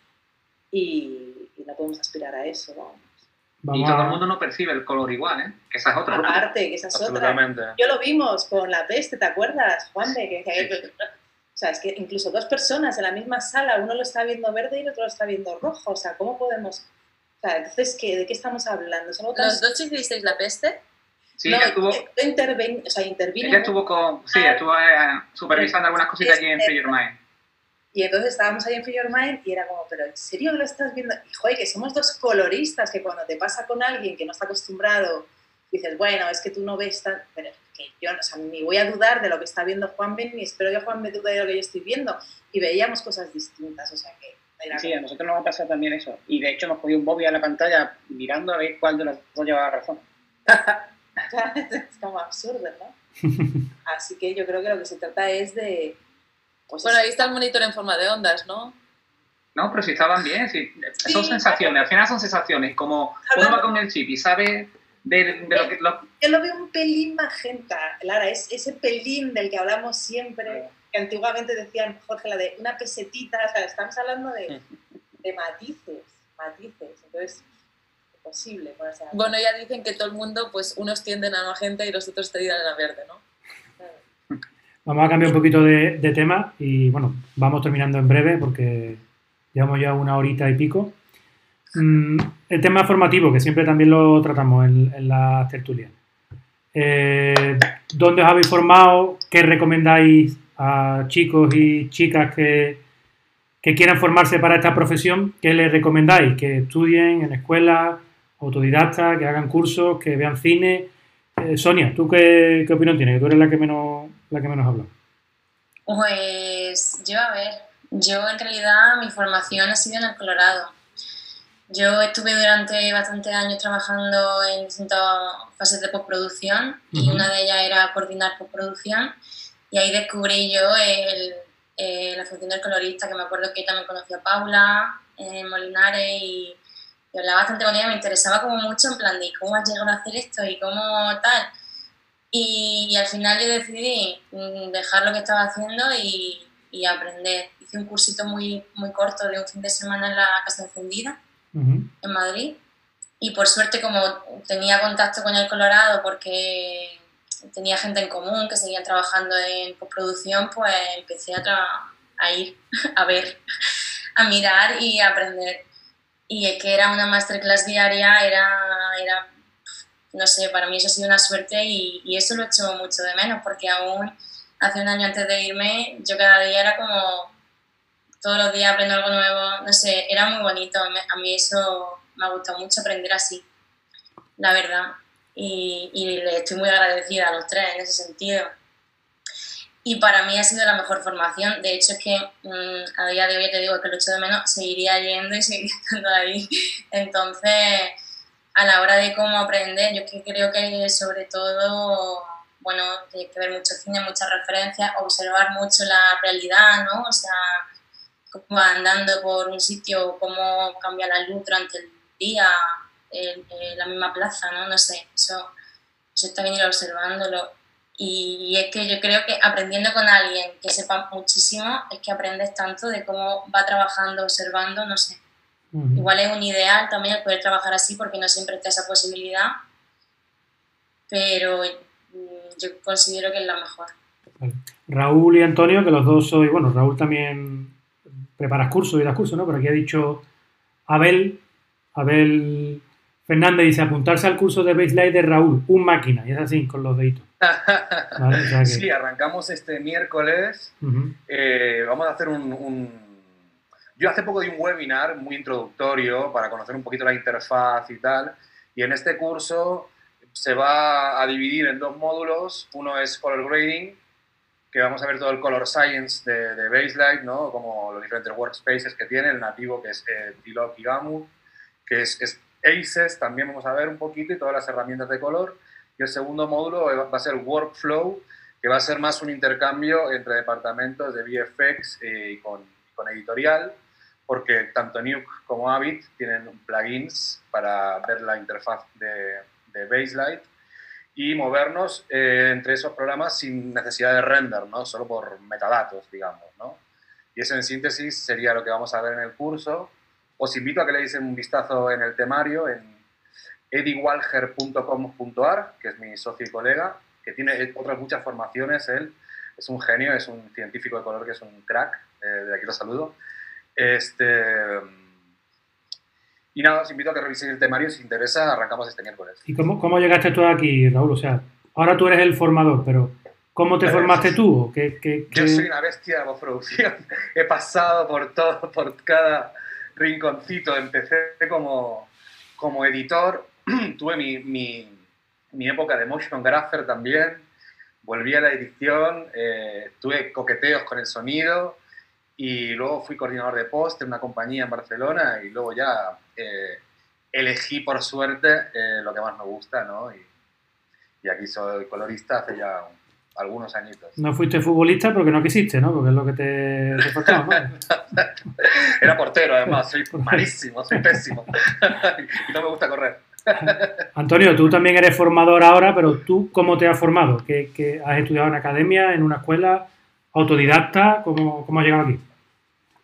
y, y no podemos aspirar a eso, vamos. Y todo el mundo no percibe el color igual, ¿eh? Que esa es otra. Aparte, que esa es otra. Yo lo vimos con la peste, ¿te acuerdas, Juan? De que, que- o sea, es que incluso dos personas en la misma sala, uno lo está viendo verde y el otro lo está viendo rojo. O sea, ¿cómo podemos...? O sea, entonces, ¿qué, ¿de qué estamos hablando? ¿Son otras- ¿Los dos hicisteis la peste? Sí, no, ella estuvo, interven- o sea, intervino ella estuvo con, sí, estuvo eh, supervisando algunas cositas allí en Free Your Mind. Y entonces estábamos ahí en Free Your Mind y era como, pero ¿en serio lo estás viendo? Y joder, que somos dos coloristas que cuando te pasa con alguien que no está acostumbrado, dices, bueno, es que tú no ves tan... Pero que yo o sea, ni voy a dudar de lo que está viendo Juan Ben, ni espero que Juan me dude de lo que yo estoy viendo. Y veíamos cosas distintas, o sea que... Sí, a nosotros nos ha pasado también eso. Y de hecho hemos podido un Bobby a la pantalla mirando a ver cuál de los dos llevaba razón. es como absurdo, ¿no? Así que yo creo que lo que se trata es de... Pues bueno, ahí está el monitor en forma de ondas, ¿no? No, pero si estaban bien, sí. son sensaciones, al final son sensaciones, como uno va con el chip y sabe de, lo que... Yo lo veo un pelín magenta, Lara, es ese pelín del que hablamos siempre, que antiguamente decían, Jorge, la de una pesetita, o sea, estamos hablando de, de matices, matices, entonces posible. Bueno, ya dicen que todo el mundo, pues unos tienden a magenta y los otros tienden a verde, ¿no? Vamos a cambiar un poquito de, tema y bueno, vamos terminando en breve porque llevamos ya una horita y pico. Mm, el tema formativo, que siempre también lo tratamos en, en la tertulia. Eh, ¿Dónde os habéis formado? ¿Qué recomendáis a chicos y chicas que, que quieran formarse para esta profesión? ¿Qué les recomendáis? ¿Que estudien en escuelas, autodidactas, que hagan cursos, que vean cine. Eh, Sonia, ¿tú qué, opinión tienes? Tú eres la que menos, la que menos habla. Pues yo, a ver, yo en realidad mi formación ha sido en el Colorado. Yo estuve durante bastantes años trabajando en distintas fases de postproducción y una de ellas era coordinar postproducción y ahí descubrí yo el, eh, la función del colorista, que me acuerdo que también conocí a Paula eh, Molinares y y hablaba bastante con ella, me interesaba como mucho en plan de cómo has llegado a hacer esto y cómo tal. Y, al final yo decidí mm, dejar lo que estaba haciendo y, y, aprender. Hice un cursito muy, muy corto de un fin de semana en la Casa Encendida, en Madrid. Y por suerte, como tenía contacto con el Colorado, porque tenía gente en común que seguía trabajando en postproducción, pues empecé a, a ir a ver, a mirar y a aprender y es que era una masterclass diaria, era, era, no sé, para mí eso ha sido una suerte y, eso lo he hecho mucho de menos, porque aún hace un año antes de irme, yo cada día era como, todos los días aprendo algo nuevo, no sé, era muy bonito, a mí eso me ha gustado mucho aprender así, la verdad, y, y le estoy muy agradecida a los tres en ese sentido y para mí ha sido la mejor formación. De hecho, es que mm, a día de hoy te digo que lo echo de menos, seguiría yendo y seguiría estando ahí. Entonces, a la hora de cómo aprender, yo creo que sobre todo, bueno, hay que ver mucho cine, muchas referencias, observar mucho la realidad, ¿no? O sea, cómo andando por un sitio, cómo cambia la luz durante el día, la misma plaza, ¿no? No sé, eso, eso está bien ir observándolo y es que yo creo que aprendiendo con alguien que sepa muchísimo, es que aprendes tanto de cómo va trabajando, observando, no sé. Igual es un ideal también el poder trabajar así porque no siempre está esa posibilidad, pero mm, yo considero que es la mejor. Raúl y Antonio, que los dos soy, bueno, Raúl también preparas cursos y das cursos, ¿no? Pero aquí ha dicho Abel, Abel Fernández dice apuntarse al curso de baseline de Raúl, un máquina, y es así, con los deditos. Sí, arrancamos este miércoles. Eh, vamos a hacer un, Yo hace poco di un webinar muy introductorio para conocer un poquito la interfaz y tal, y en este curso se va a dividir en dos módulos. Uno es Color Grading, que vamos a ver todo el Color Science de, de Baselight, ¿no? como los diferentes workspaces que tiene, el nativo que es eh, y Gamu, que es, es ACES, también vamos a ver un poquito y todas las herramientas de color. Y el segundo módulo va a ser Workflow, que va a ser más un intercambio entre departamentos de VFX eh, y, con, con, editorial, porque tanto Nuke como Avid tienen plugins para ver la interfaz de, de Baselight y movernos eh, entre esos programas sin necesidad de render, ¿no? solo por metadatos, digamos. ¿no? Y eso en síntesis sería lo que vamos a ver en el curso. Os invito a que le deis un vistazo en el temario, en ediwalger.com.ar, que es mi socio y colega, que tiene otras muchas formaciones. Él es un genio, es un científico de color que es un crack. Eh, de aquí lo saludo. Este, y nada, os invito a que reviséis el temario. Si interesa, arrancamos este miércoles. ¿Y cómo, cómo llegaste tú aquí, Raúl? O sea, ahora tú eres el formador, pero ¿cómo te formaste tú? Yo soy una bestia de postproducción. He pasado por todo, por cada rinconcito. Empecé como, como editor tuve mi, mi, mi, época de motion grapher también volví a la edición, eh, tuve coqueteos con el sonido y luego fui coordinador de post en una compañía en Barcelona y luego ya eh, elegí por suerte eh, lo que más me gusta, ¿no? Y, y aquí soy colorista hace ya algunos añitos. No fuiste futbolista porque no quisiste, ¿no? Porque es lo que te, te faltaba, ¿no? Era portero, además, soy malísimo, soy pésimo y no me gusta correr. Antonio, tú también eres formador ahora, pero tú, ¿cómo te has formado? ¿Qué, has estudiado en academia, en una escuela, autodidacta? ¿Cómo, cómo has llegado aquí?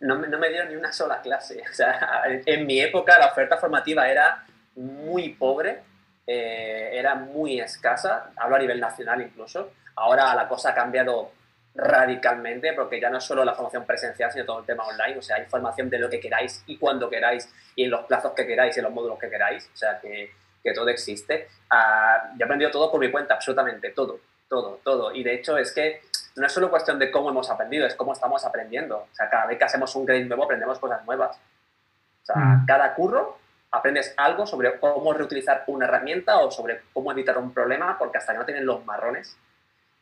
No, no, me dieron ni una sola clase. En mi época la oferta formativa era muy pobre, eh, era muy escasa, hablo a nivel nacional incluso. Ahora la cosa ha cambiado radicalmente porque ya no es solo la formación presencial, sino todo el tema online. O sea, hay formación de lo que queráis y cuando queráis y en los plazos que queráis y en los módulos que queráis. O sea, que, que todo existe. Uh, yo he aprendido todo por mi cuenta, absolutamente todo, todo, todo. Y de hecho es que no es solo cuestión de cómo hemos aprendido, es cómo estamos aprendiendo. O sea, cada vez que hacemos un grade nuevo aprendemos cosas nuevas. O sea, mm. cada curro aprendes algo sobre cómo reutilizar una herramienta o sobre cómo evitar un problema, porque hasta que no tienen los marrones,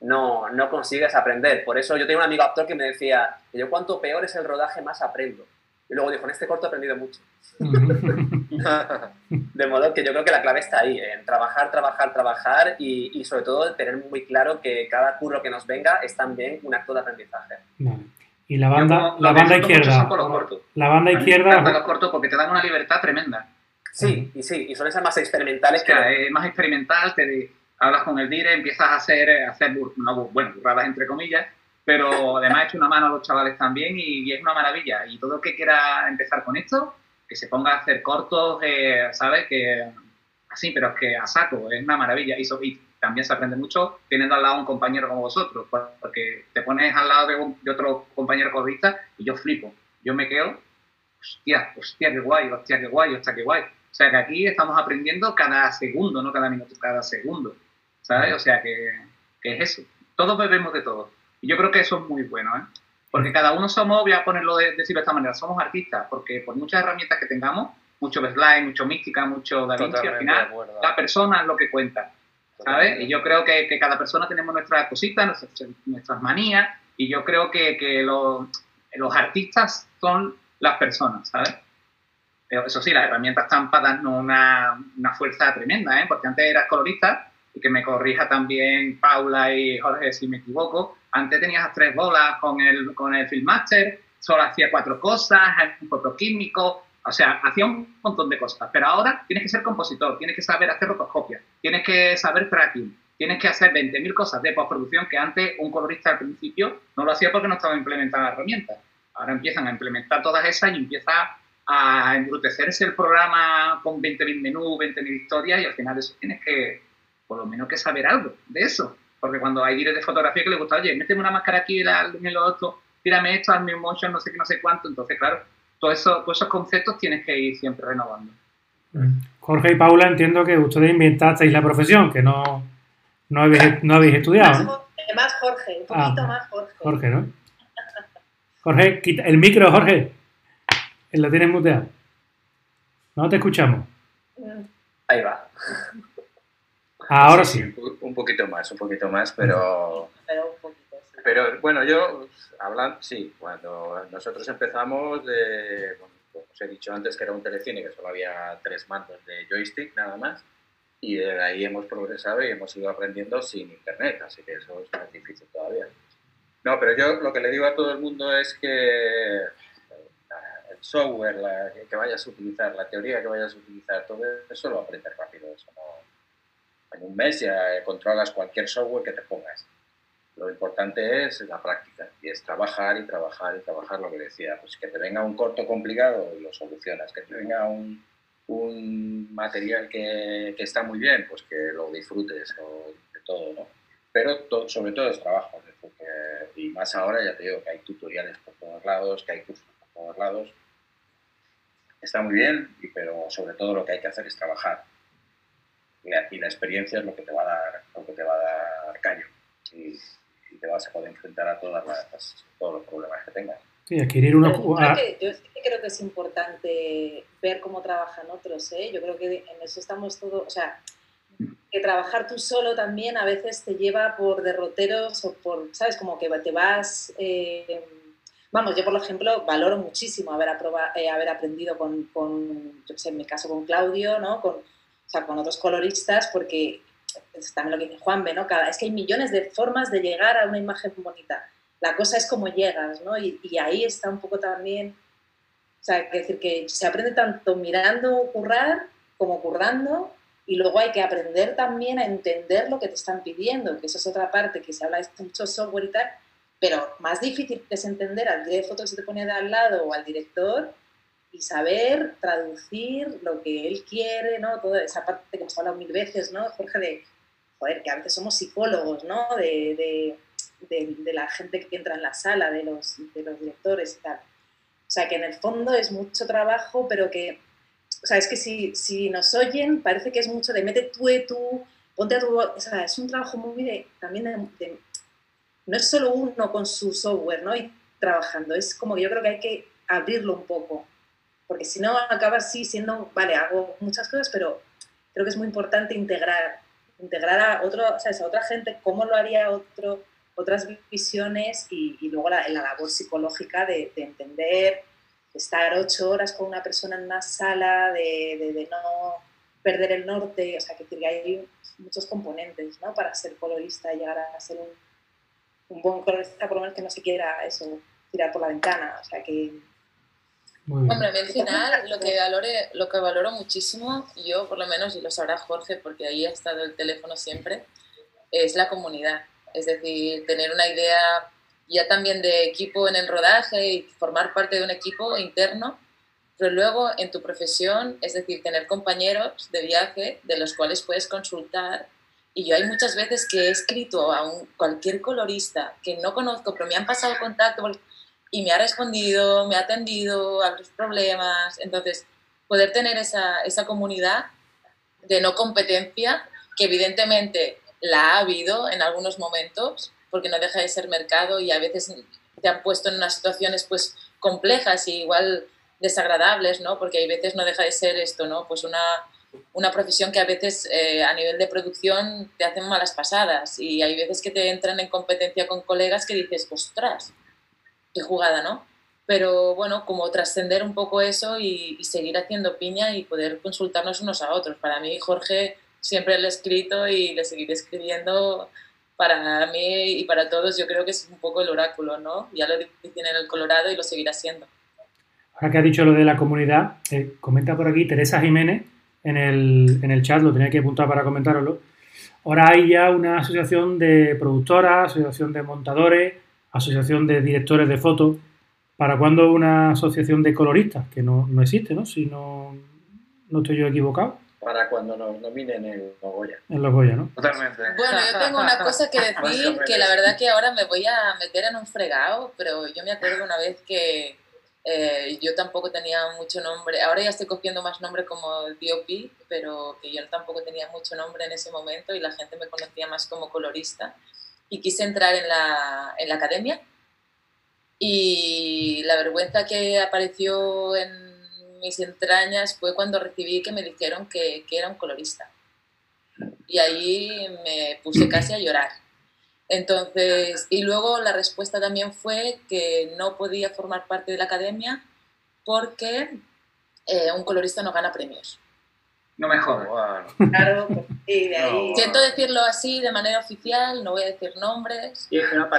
no, no consigues aprender. Por eso yo tenía un amigo actor que me decía, yo cuanto peor es el rodaje, más aprendo. Y luego dijo, en este corto he aprendido mucho. de modo que yo creo que la clave está ahí, en trabajar, trabajar, trabajar y, y, sobre todo tener muy claro que cada curro que nos venga es también un acto de aprendizaje. Y la banda, la banda izquierda. La banda izquierda. los cortos porque te dan una libertad tremenda. Sí, y sí, y son esas más experimentales que. es más experimental, te, hablas con el dire, empiezas a hacer, a hacer no, bueno, burradas entre comillas, pero además he hecho una mano a los chavales también y, es una maravilla. Y todo el que quiera empezar con esto, que se ponga a hacer cortos, eh, ¿sabes? Que así, pero es que a saco, es una maravilla. Y, y, también se aprende mucho teniendo al lado un compañero como vosotros, porque te pones al lado de, otro compañero corrista y yo flipo. Yo me quedo, hostia, hostia, qué guay, hostia, qué guay, hostia, qué guay. O sea que aquí estamos aprendiendo cada segundo, no cada minuto, cada segundo. ¿sabes? O sea que, que, es eso. Todos bebemos de todo. Y yo creo que eso es muy bueno, ¿eh? Porque cada uno somos, voy a ponerlo de, decirlo de esta manera, somos artistas, porque por muchas herramientas que tengamos, mucho slide, mucho mística, mucho Da Vinci, al final, la persona es lo que cuenta, ¿sabes? Y yo creo que, que, cada persona tenemos nuestras cositas, nuestras, nuestras manías, y yo creo que, que los, los artistas son las personas, ¿sabes? Eso sí, las herramientas estampas dan una, una fuerza tremenda, ¿eh? Porque antes eras colorista y que me corrija también Paula y Jorge si me equivoco, antes tenías tres bolas con el, con el Filmmaster, solo hacía cuatro cosas, un fotoquímico, o sea, hacía un montón de cosas, pero ahora tienes que ser compositor, tienes que saber hacer rotoscopia, tienes que saber tracking, tienes que hacer 20.000 cosas de postproducción que antes un colorista al principio no lo hacía porque no estaba implementada la herramienta. Ahora empiezan a implementar todas esas y empieza a embrutecerse el programa con 20.000 menús, 20.000 historias y al final eso tienes que, por lo menos que saber algo de eso. Porque cuando hay directores de fotografía que le gusta, oye, méteme una máscara aquí en lo otro, tírame esto, hazme un motion, no sé qué, no sé cuánto. Entonces, claro, todo eso, todos esos conceptos tienes que ir siempre renovando. Jorge y Paula, entiendo que ustedes inventasteis la profesión, que no, no, habéis, no habéis estudiado. Más Jorge, un poquito ah, más Jorge. Jorge, ¿no? Jorge, quita el micro, Jorge. Lo tienes muteado. No te escuchamos. Ahí va. Ahora sí. Un poquito más, un poquito más, pero... Pero bueno, yo, hablan, sí, cuando nosotros empezamos, de, bueno, os he dicho antes que era un telecine que solo había tres mandos de joystick nada más, y de ahí hemos progresado y hemos ido aprendiendo sin internet, así que eso es más difícil todavía. No, pero yo lo que le digo a todo el mundo es que el software la, que vayas a utilizar, la teoría que vayas a utilizar, todo eso lo aprendes rápido, eso no, en un mes ya controlas cualquier software que te pongas. Lo importante es la práctica y es trabajar y trabajar y trabajar lo que decía. Pues que te venga un corto complicado y lo solucionas. Que te venga un, un material que, que, está muy bien, pues que lo disfrutes o de todo. Pero sobre todo es trabajo. Y más ahora ya te digo que hay tutoriales por todos lados, que hay cursos por todos lados. Está muy bien, pero sobre todo lo que hay que hacer es trabajar y la experiencia es lo que te va a dar, lo que te va a dar callo y, te vas a poder enfrentar a todas las, todos los problemas que tengas. Sí, adquirir una... Yo creo, que, yo creo que es importante ver cómo trabajan otros, ¿eh? Yo creo que en eso estamos todos, o sea, que trabajar tú solo también a veces te lleva por derroteros o por, ¿sabes? Como que te vas... Eh, vamos, yo por ejemplo valoro muchísimo haber, eh, haber aprendido con, con, yo sé, en mi caso con Claudio, ¿no? Con, sea, con otros coloristas, porque es también lo que dice Juanbe, ¿no? Cada, es que hay millones de formas de llegar a una imagen bonita. La cosa es cómo llegas, ¿no? Y, y ahí está un poco también, o sea, es decir, que se aprende tanto mirando currar como currando y luego hay que aprender también a entender lo que te están pidiendo, que eso es otra parte, que se habla de mucho software y tal, pero más difícil es entender al director de foto que se te pone de al lado o al director y saber traducir lo que él quiere, ¿no? Toda esa parte que hemos hablado mil veces, ¿no, Jorge? De, joder, que a veces somos psicólogos, ¿no? De, de, de, la gente que entra en la sala, de los, de los directores y tal. O sea, que en el fondo es mucho trabajo, pero que o sea, es que si, si nos oyen, parece que es mucho de mete tú y tú, ponte a tu... O sea, es un trabajo muy de, también de, No es solo uno con su software, ¿no? Y trabajando, es como que yo creo que hay que abrirlo un poco, porque si no acaba así siendo, vale, hago muchas cosas, pero creo que es muy importante integrar, integrar a, otro, sea, a otra gente, cómo lo haría otro, otras visiones y, y luego la, la, labor psicológica de, de entender estar ocho horas con una persona en una sala, de, de, no perder el norte, o sea, que hay muchos componentes, ¿no? Para ser colorista y llegar a ser un, un buen colorista, por lo menos que no se quiera eso, tirar por la ventana, o sea, que... Hombre, al final lo que, valore, lo que valoro muchísimo, yo por lo menos, y lo sabrá Jorge, porque ahí ha estado el teléfono siempre, es la comunidad. Es decir, tener una idea ya también de equipo en el rodaje y formar parte de un equipo interno, pero luego en tu profesión, es decir, tener compañeros de viaje de los cuales puedes consultar. Y yo hay muchas veces que he escrito a un, cualquier colorista que no conozco, pero me han pasado contacto y me ha respondido, me ha atendido a los problemas. Entonces, poder tener esa, esa comunidad de no competencia, que evidentemente la ha habido en algunos momentos, porque no deja de ser mercado y a veces te han puesto en unas situaciones pues complejas y igual desagradables, ¿no? Porque hay veces no deja de ser esto, ¿no? Pues una, una profesión que a veces eh, a nivel de producción te hacen malas pasadas y hay veces que te entran en competencia con colegas que dices, ostras, qué jugada, ¿no? Pero bueno, como trascender un poco eso y, seguir haciendo piña y poder consultarnos unos a otros. Para mí, Jorge, siempre le he escrito y le seguiré escribiendo para mí y para todos yo creo que es un poco el oráculo, ¿no? Ya lo tiene en el Colorado y lo seguirá siendo. Ahora que ha dicho lo de la comunidad, eh, comenta por aquí Teresa Jiménez en el, en el chat, lo tenía que apuntar para comentároslo. Ahora hay ya una asociación de productoras, asociación de montadores, asociación de directores de fotos. ¿Para cuándo una asociación de coloristas? Que no, no existe, ¿no? Si no, no estoy yo equivocado para cuando nos nominen en Logoya. En Logoya, ¿no? Totalmente. Bueno, yo tengo una cosa que decir, que la verdad que ahora me voy a meter en un fregado, pero yo me acuerdo una vez que eh, yo tampoco tenía mucho nombre, ahora ya estoy cogiendo más nombre como DOP, pero que yo tampoco tenía mucho nombre en ese momento y la gente me conocía más como colorista y quise entrar en la, en la academia y la vergüenza que apareció en mis entrañas fue cuando recibí que me dijeron que, que era un colorista. Y ahí me puse casi a llorar. Entonces, y luego la respuesta también fue que no podía formar parte de la academia porque eh, un colorista no gana premios. No me jodas. Claro, y de ahí... Siento decirlo así de manera oficial, no voy a decir nombres,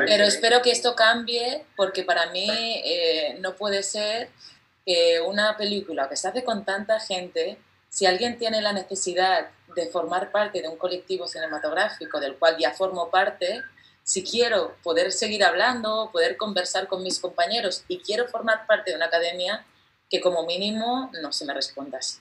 pero espero que esto cambie porque para mí eh, no puede ser que una película que se hace con tanta gente, si alguien tiene la necesidad de formar parte de un colectivo cinematográfico del cual ya formo parte, si quiero poder seguir hablando, poder conversar con mis compañeros y quiero formar parte de una academia, que como mínimo no se me responda así.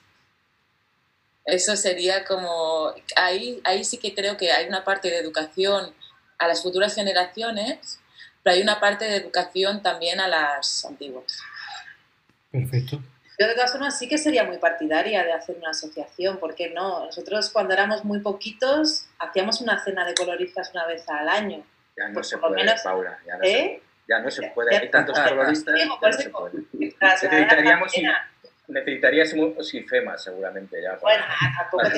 Eso sería como, ahí, ahí sí que creo que hay una parte de educación a las futuras generaciones, pero hay una parte de educación también a las antiguas. Perfecto. Yo de todas formas sí que sería muy partidaria de hacer una asociación, ¿por qué no? Nosotros cuando éramos muy poquitos hacíamos una cena de coloristas una vez al año. Ya no pues se puede, menos, Paula, ya no, ¿eh? se, ya no se puede, hay tantos coloristas, ya no se puede. Necesitaríamos, necesitaríamos un FEMA seguramente ya. Bueno, tampoco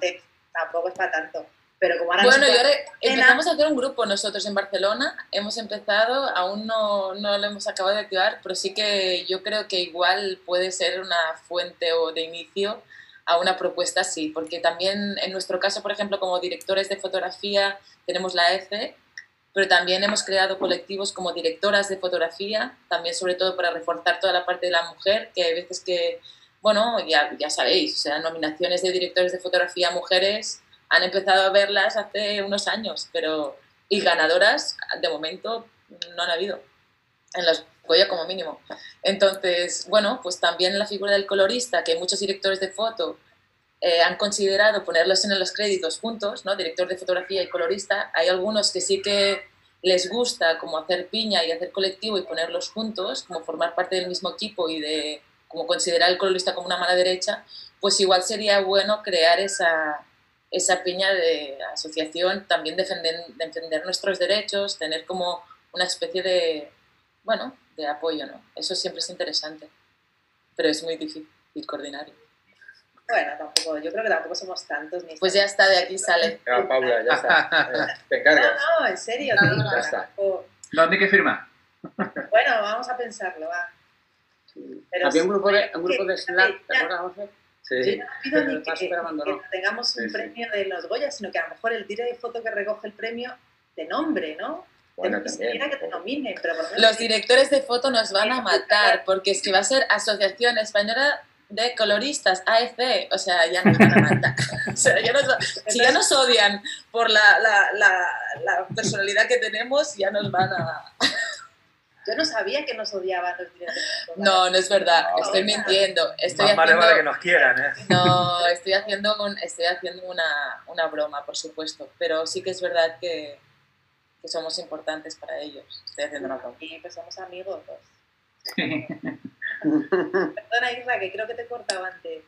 te tampoco es para tanto. Pero como ahora bueno, y ahora empezamos a hacer un grupo nosotros en Barcelona. Hemos empezado, aún no, no lo hemos acabado de activar, pero sí que yo creo que igual puede ser una fuente o de inicio a una propuesta así, porque también en nuestro caso, por ejemplo, como directores de fotografía, tenemos la EFE, pero también hemos creado colectivos como directoras de fotografía, también sobre todo para reforzar toda la parte de la mujer, que hay veces que, bueno, ya, ya sabéis, o sea, nominaciones de directores de fotografía mujeres han empezado a verlas hace unos años, pero y ganadoras de momento no han habido en las Goya como mínimo. Entonces, bueno, pues también la figura del colorista, que muchos directores de foto eh, han considerado ponerlos en los créditos juntos, ¿no? Director de fotografía y colorista. Hay algunos que sí que les gusta como hacer piña y hacer colectivo y ponerlos juntos, como formar parte del mismo equipo y de como considerar al colorista como una mano derecha, pues igual sería bueno crear esa, esa piña de asociación, también defender, defender nuestros derechos, tener como una especie de, bueno, de apoyo, ¿no? Eso siempre es interesante, pero es muy difícil coordinarlo. Bueno, tampoco, yo creo que tampoco somos tantos. Ni pues ya está, de aquí sale. Ya, Paula, ya está. Te encargas. No, no, en serio. No, no, ya está. ¿Dónde hay que firmar? Bueno, vamos a pensarlo, va. Pero Había un grupo de, un grupo de Slack, ¿te acuerdas, José? Sí. Yo no pido ni que, que, tengamos un premio de los Goya, sino que a lo mejor el tiro de foto que recoge el premio de nombre, ¿no? Bueno, también. Que te nomine, pero los directores de foto nos van a matar, porque es que va a ser Asociación Española de Coloristas, AFC, o sea, ya nos van a matar. o sea, ya nos, si ya nos odian por la, la, la, la personalidad que tenemos, ya nos van a... Yo no sabía que nos odiaban los directores. No, no es verdad, estoy mintiendo. Estoy Más haciendo... vale que nos quieran, ¿eh? No, estoy haciendo, un, estoy haciendo una, una, broma, por supuesto, pero sí que es verdad que, que somos importantes para ellos. Estoy haciendo una broma. Y pues somos amigos. Pues. Perdona, Isra, que creo que te cortaba antes.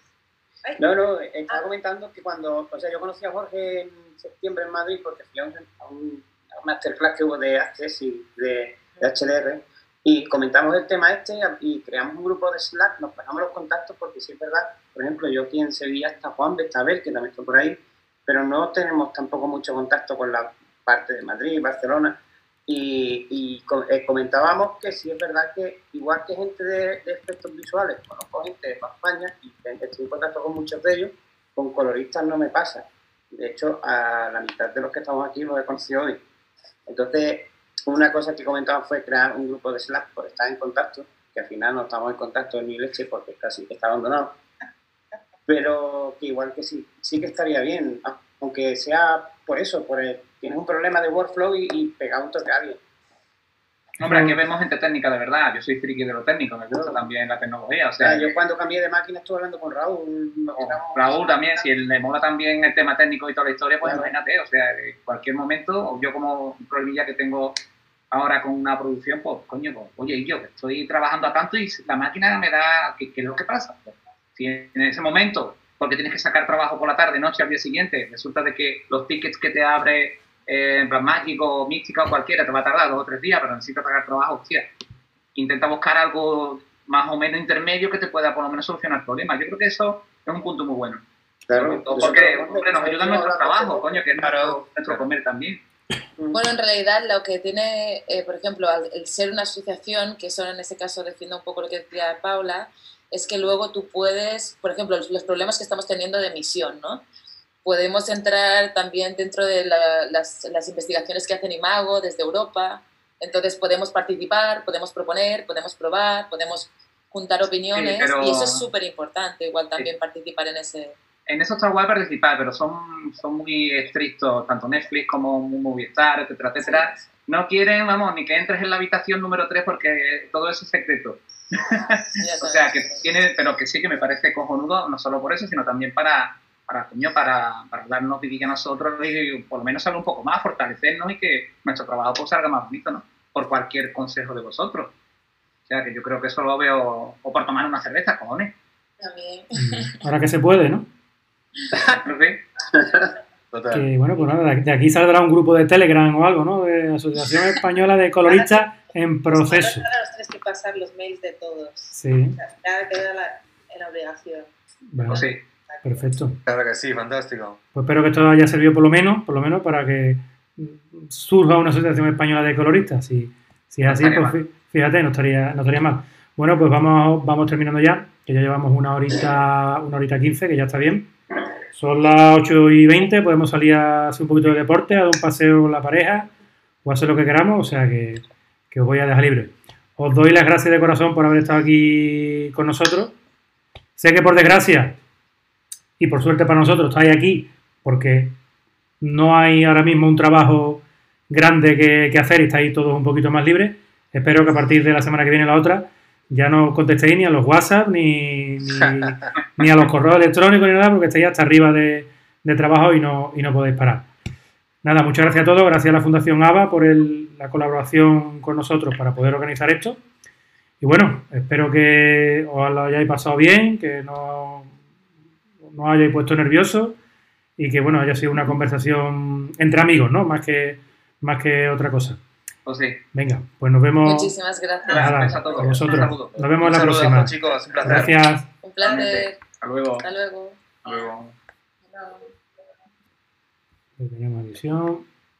Ay. No, no, estaba ah. comentando que cuando, o sea, yo conocí a Jorge en septiembre en Madrid porque fui a un, a masterclass que hubo de Access y de de HDR, y comentamos el tema este y creamos un grupo de Slack, nos pasamos los contactos porque sí es verdad, por ejemplo, yo aquí en Sevilla está Juan Bestabel, que también está por ahí, pero no tenemos tampoco mucho contacto con la parte de Madrid, Barcelona, y, y eh, comentábamos que sí es verdad que igual que gente de, de efectos visuales, conozco gente de España y estoy en contacto con muchos de ellos, con coloristas no me pasa. De hecho, a la mitad de los que estamos aquí los he conocido hoy. Entonces, una cosa que comentaban fue crear un grupo de Slack por estar en contacto, que al final no estamos en contacto en mi leche porque casi está abandonado, pero que igual que sí, sí que estaría bien, aunque sea por eso, por el, tienes un problema de workflow y, y pegar un toque a alguien. Hombre, aquí vemos gente técnica de verdad. Yo soy friki de lo técnico, me gusta también la tecnología. O sea, yo cuando cambié de máquina estuve hablando con Raúl. Raúl también, si le mola también el tema técnico y toda la historia, pues imagínate, o sea, en cualquier momento, yo como problemilla que tengo ahora con una producción, pues coño, pues, oye, yo estoy trabajando a tanto y la máquina me da, ¿qué, qué es lo que pasa? Si en ese momento, porque tienes que sacar trabajo por la tarde, noche, al día siguiente, resulta de que los tickets que te abre eh, en plan mágico, mística o cualquiera, te va a tardar dos o tres días, pero necesitas pagar trabajo, hostia. Intenta buscar algo más o menos intermedio que te pueda por lo menos solucionar el problema. Yo creo que eso es un punto muy bueno. Claro, porque, hombre, nos ayuda nuestro trabajo, coño, que es nuestro, nuestro comer también. Bueno, en realidad lo que tiene, eh, por ejemplo, el ser una asociación, que solo en ese caso defiende un poco lo que decía Paula, es que luego tú puedes, por ejemplo, los, problemas que estamos teniendo de emisión, ¿no? Podemos entrar también dentro de las, las, investigaciones que hacen Imago desde Europa, entonces podemos participar, podemos proponer, podemos probar, podemos juntar opiniones y eso es súper importante, igual también participar en ese, en eso está guay participar, pero son, son muy estrictos, tanto Netflix como Movistar, etcétera, etcétera. No quieren, vamos, ni que entres en la habitación número 3 porque todo eso es secreto. O sea, que tiene, pero que sí que me parece cojonudo, no solo por eso, sino también para, para, coño, para, para darnos vidilla a nosotros y por lo menos algo un poco más, fortalecernos y que nuestro trabajo pues, salga más bonito, ¿no? Por cualquier consejo de vosotros. O sea, que yo creo que eso lo veo, o por tomar una cerveza, cojones. También. Ahora que se puede, ¿no? Que, bueno, pues nada, de aquí saldrá un grupo de Telegram o algo, ¿no? De Asociación Española de Coloristas en proceso. Ahora nos tienes que pasar los mails de todos. Sí. O sea, queda la, en obligación. Bueno, sí. Perfecto. Claro que sí, fantástico. Pues espero que esto haya servido por lo menos, por lo menos para que surja una asociación española de coloristas. Si, si es así, pues fíjate, no estaría, no estaría mal. Bueno, pues vamos, vamos terminando ya, que ya llevamos una horita, una horita quince, que ya está bien. Son las 8 y 20, podemos salir a hacer un poquito de deporte, a dar un paseo con la pareja o hacer lo que queramos, o sea que, que os voy a dejar libre. Os doy las gracias de corazón por haber estado aquí con nosotros. Sé que por desgracia y por suerte para nosotros estáis aquí porque no hay ahora mismo un trabajo grande que, hacer y estáis todos un poquito más libres. Espero que a partir de la semana que viene la otra ya no contestéis ni a los WhatsApp ni, ni, a los correos electrónicos ni nada porque estáis hasta arriba de, trabajo y no, y no podéis parar. Nada, muchas gracias a todos, gracias a la Fundación ABA por la colaboración con nosotros para poder organizar esto. Y bueno, espero que os lo hayáis pasado bien, que no, no os hayáis puesto nerviosos y que bueno, haya sido una conversación entre amigos, ¿no? Más que, más que otra cosa. Pues sí. Venga, pues nos vemos. Muchísimas gracias. gracias a todos. vosotros. Nos vemos la próxima. chicos. Un placer. Gracias. Un placer. Hasta luego. Hasta luego. Hasta luego. Hasta luego. visión.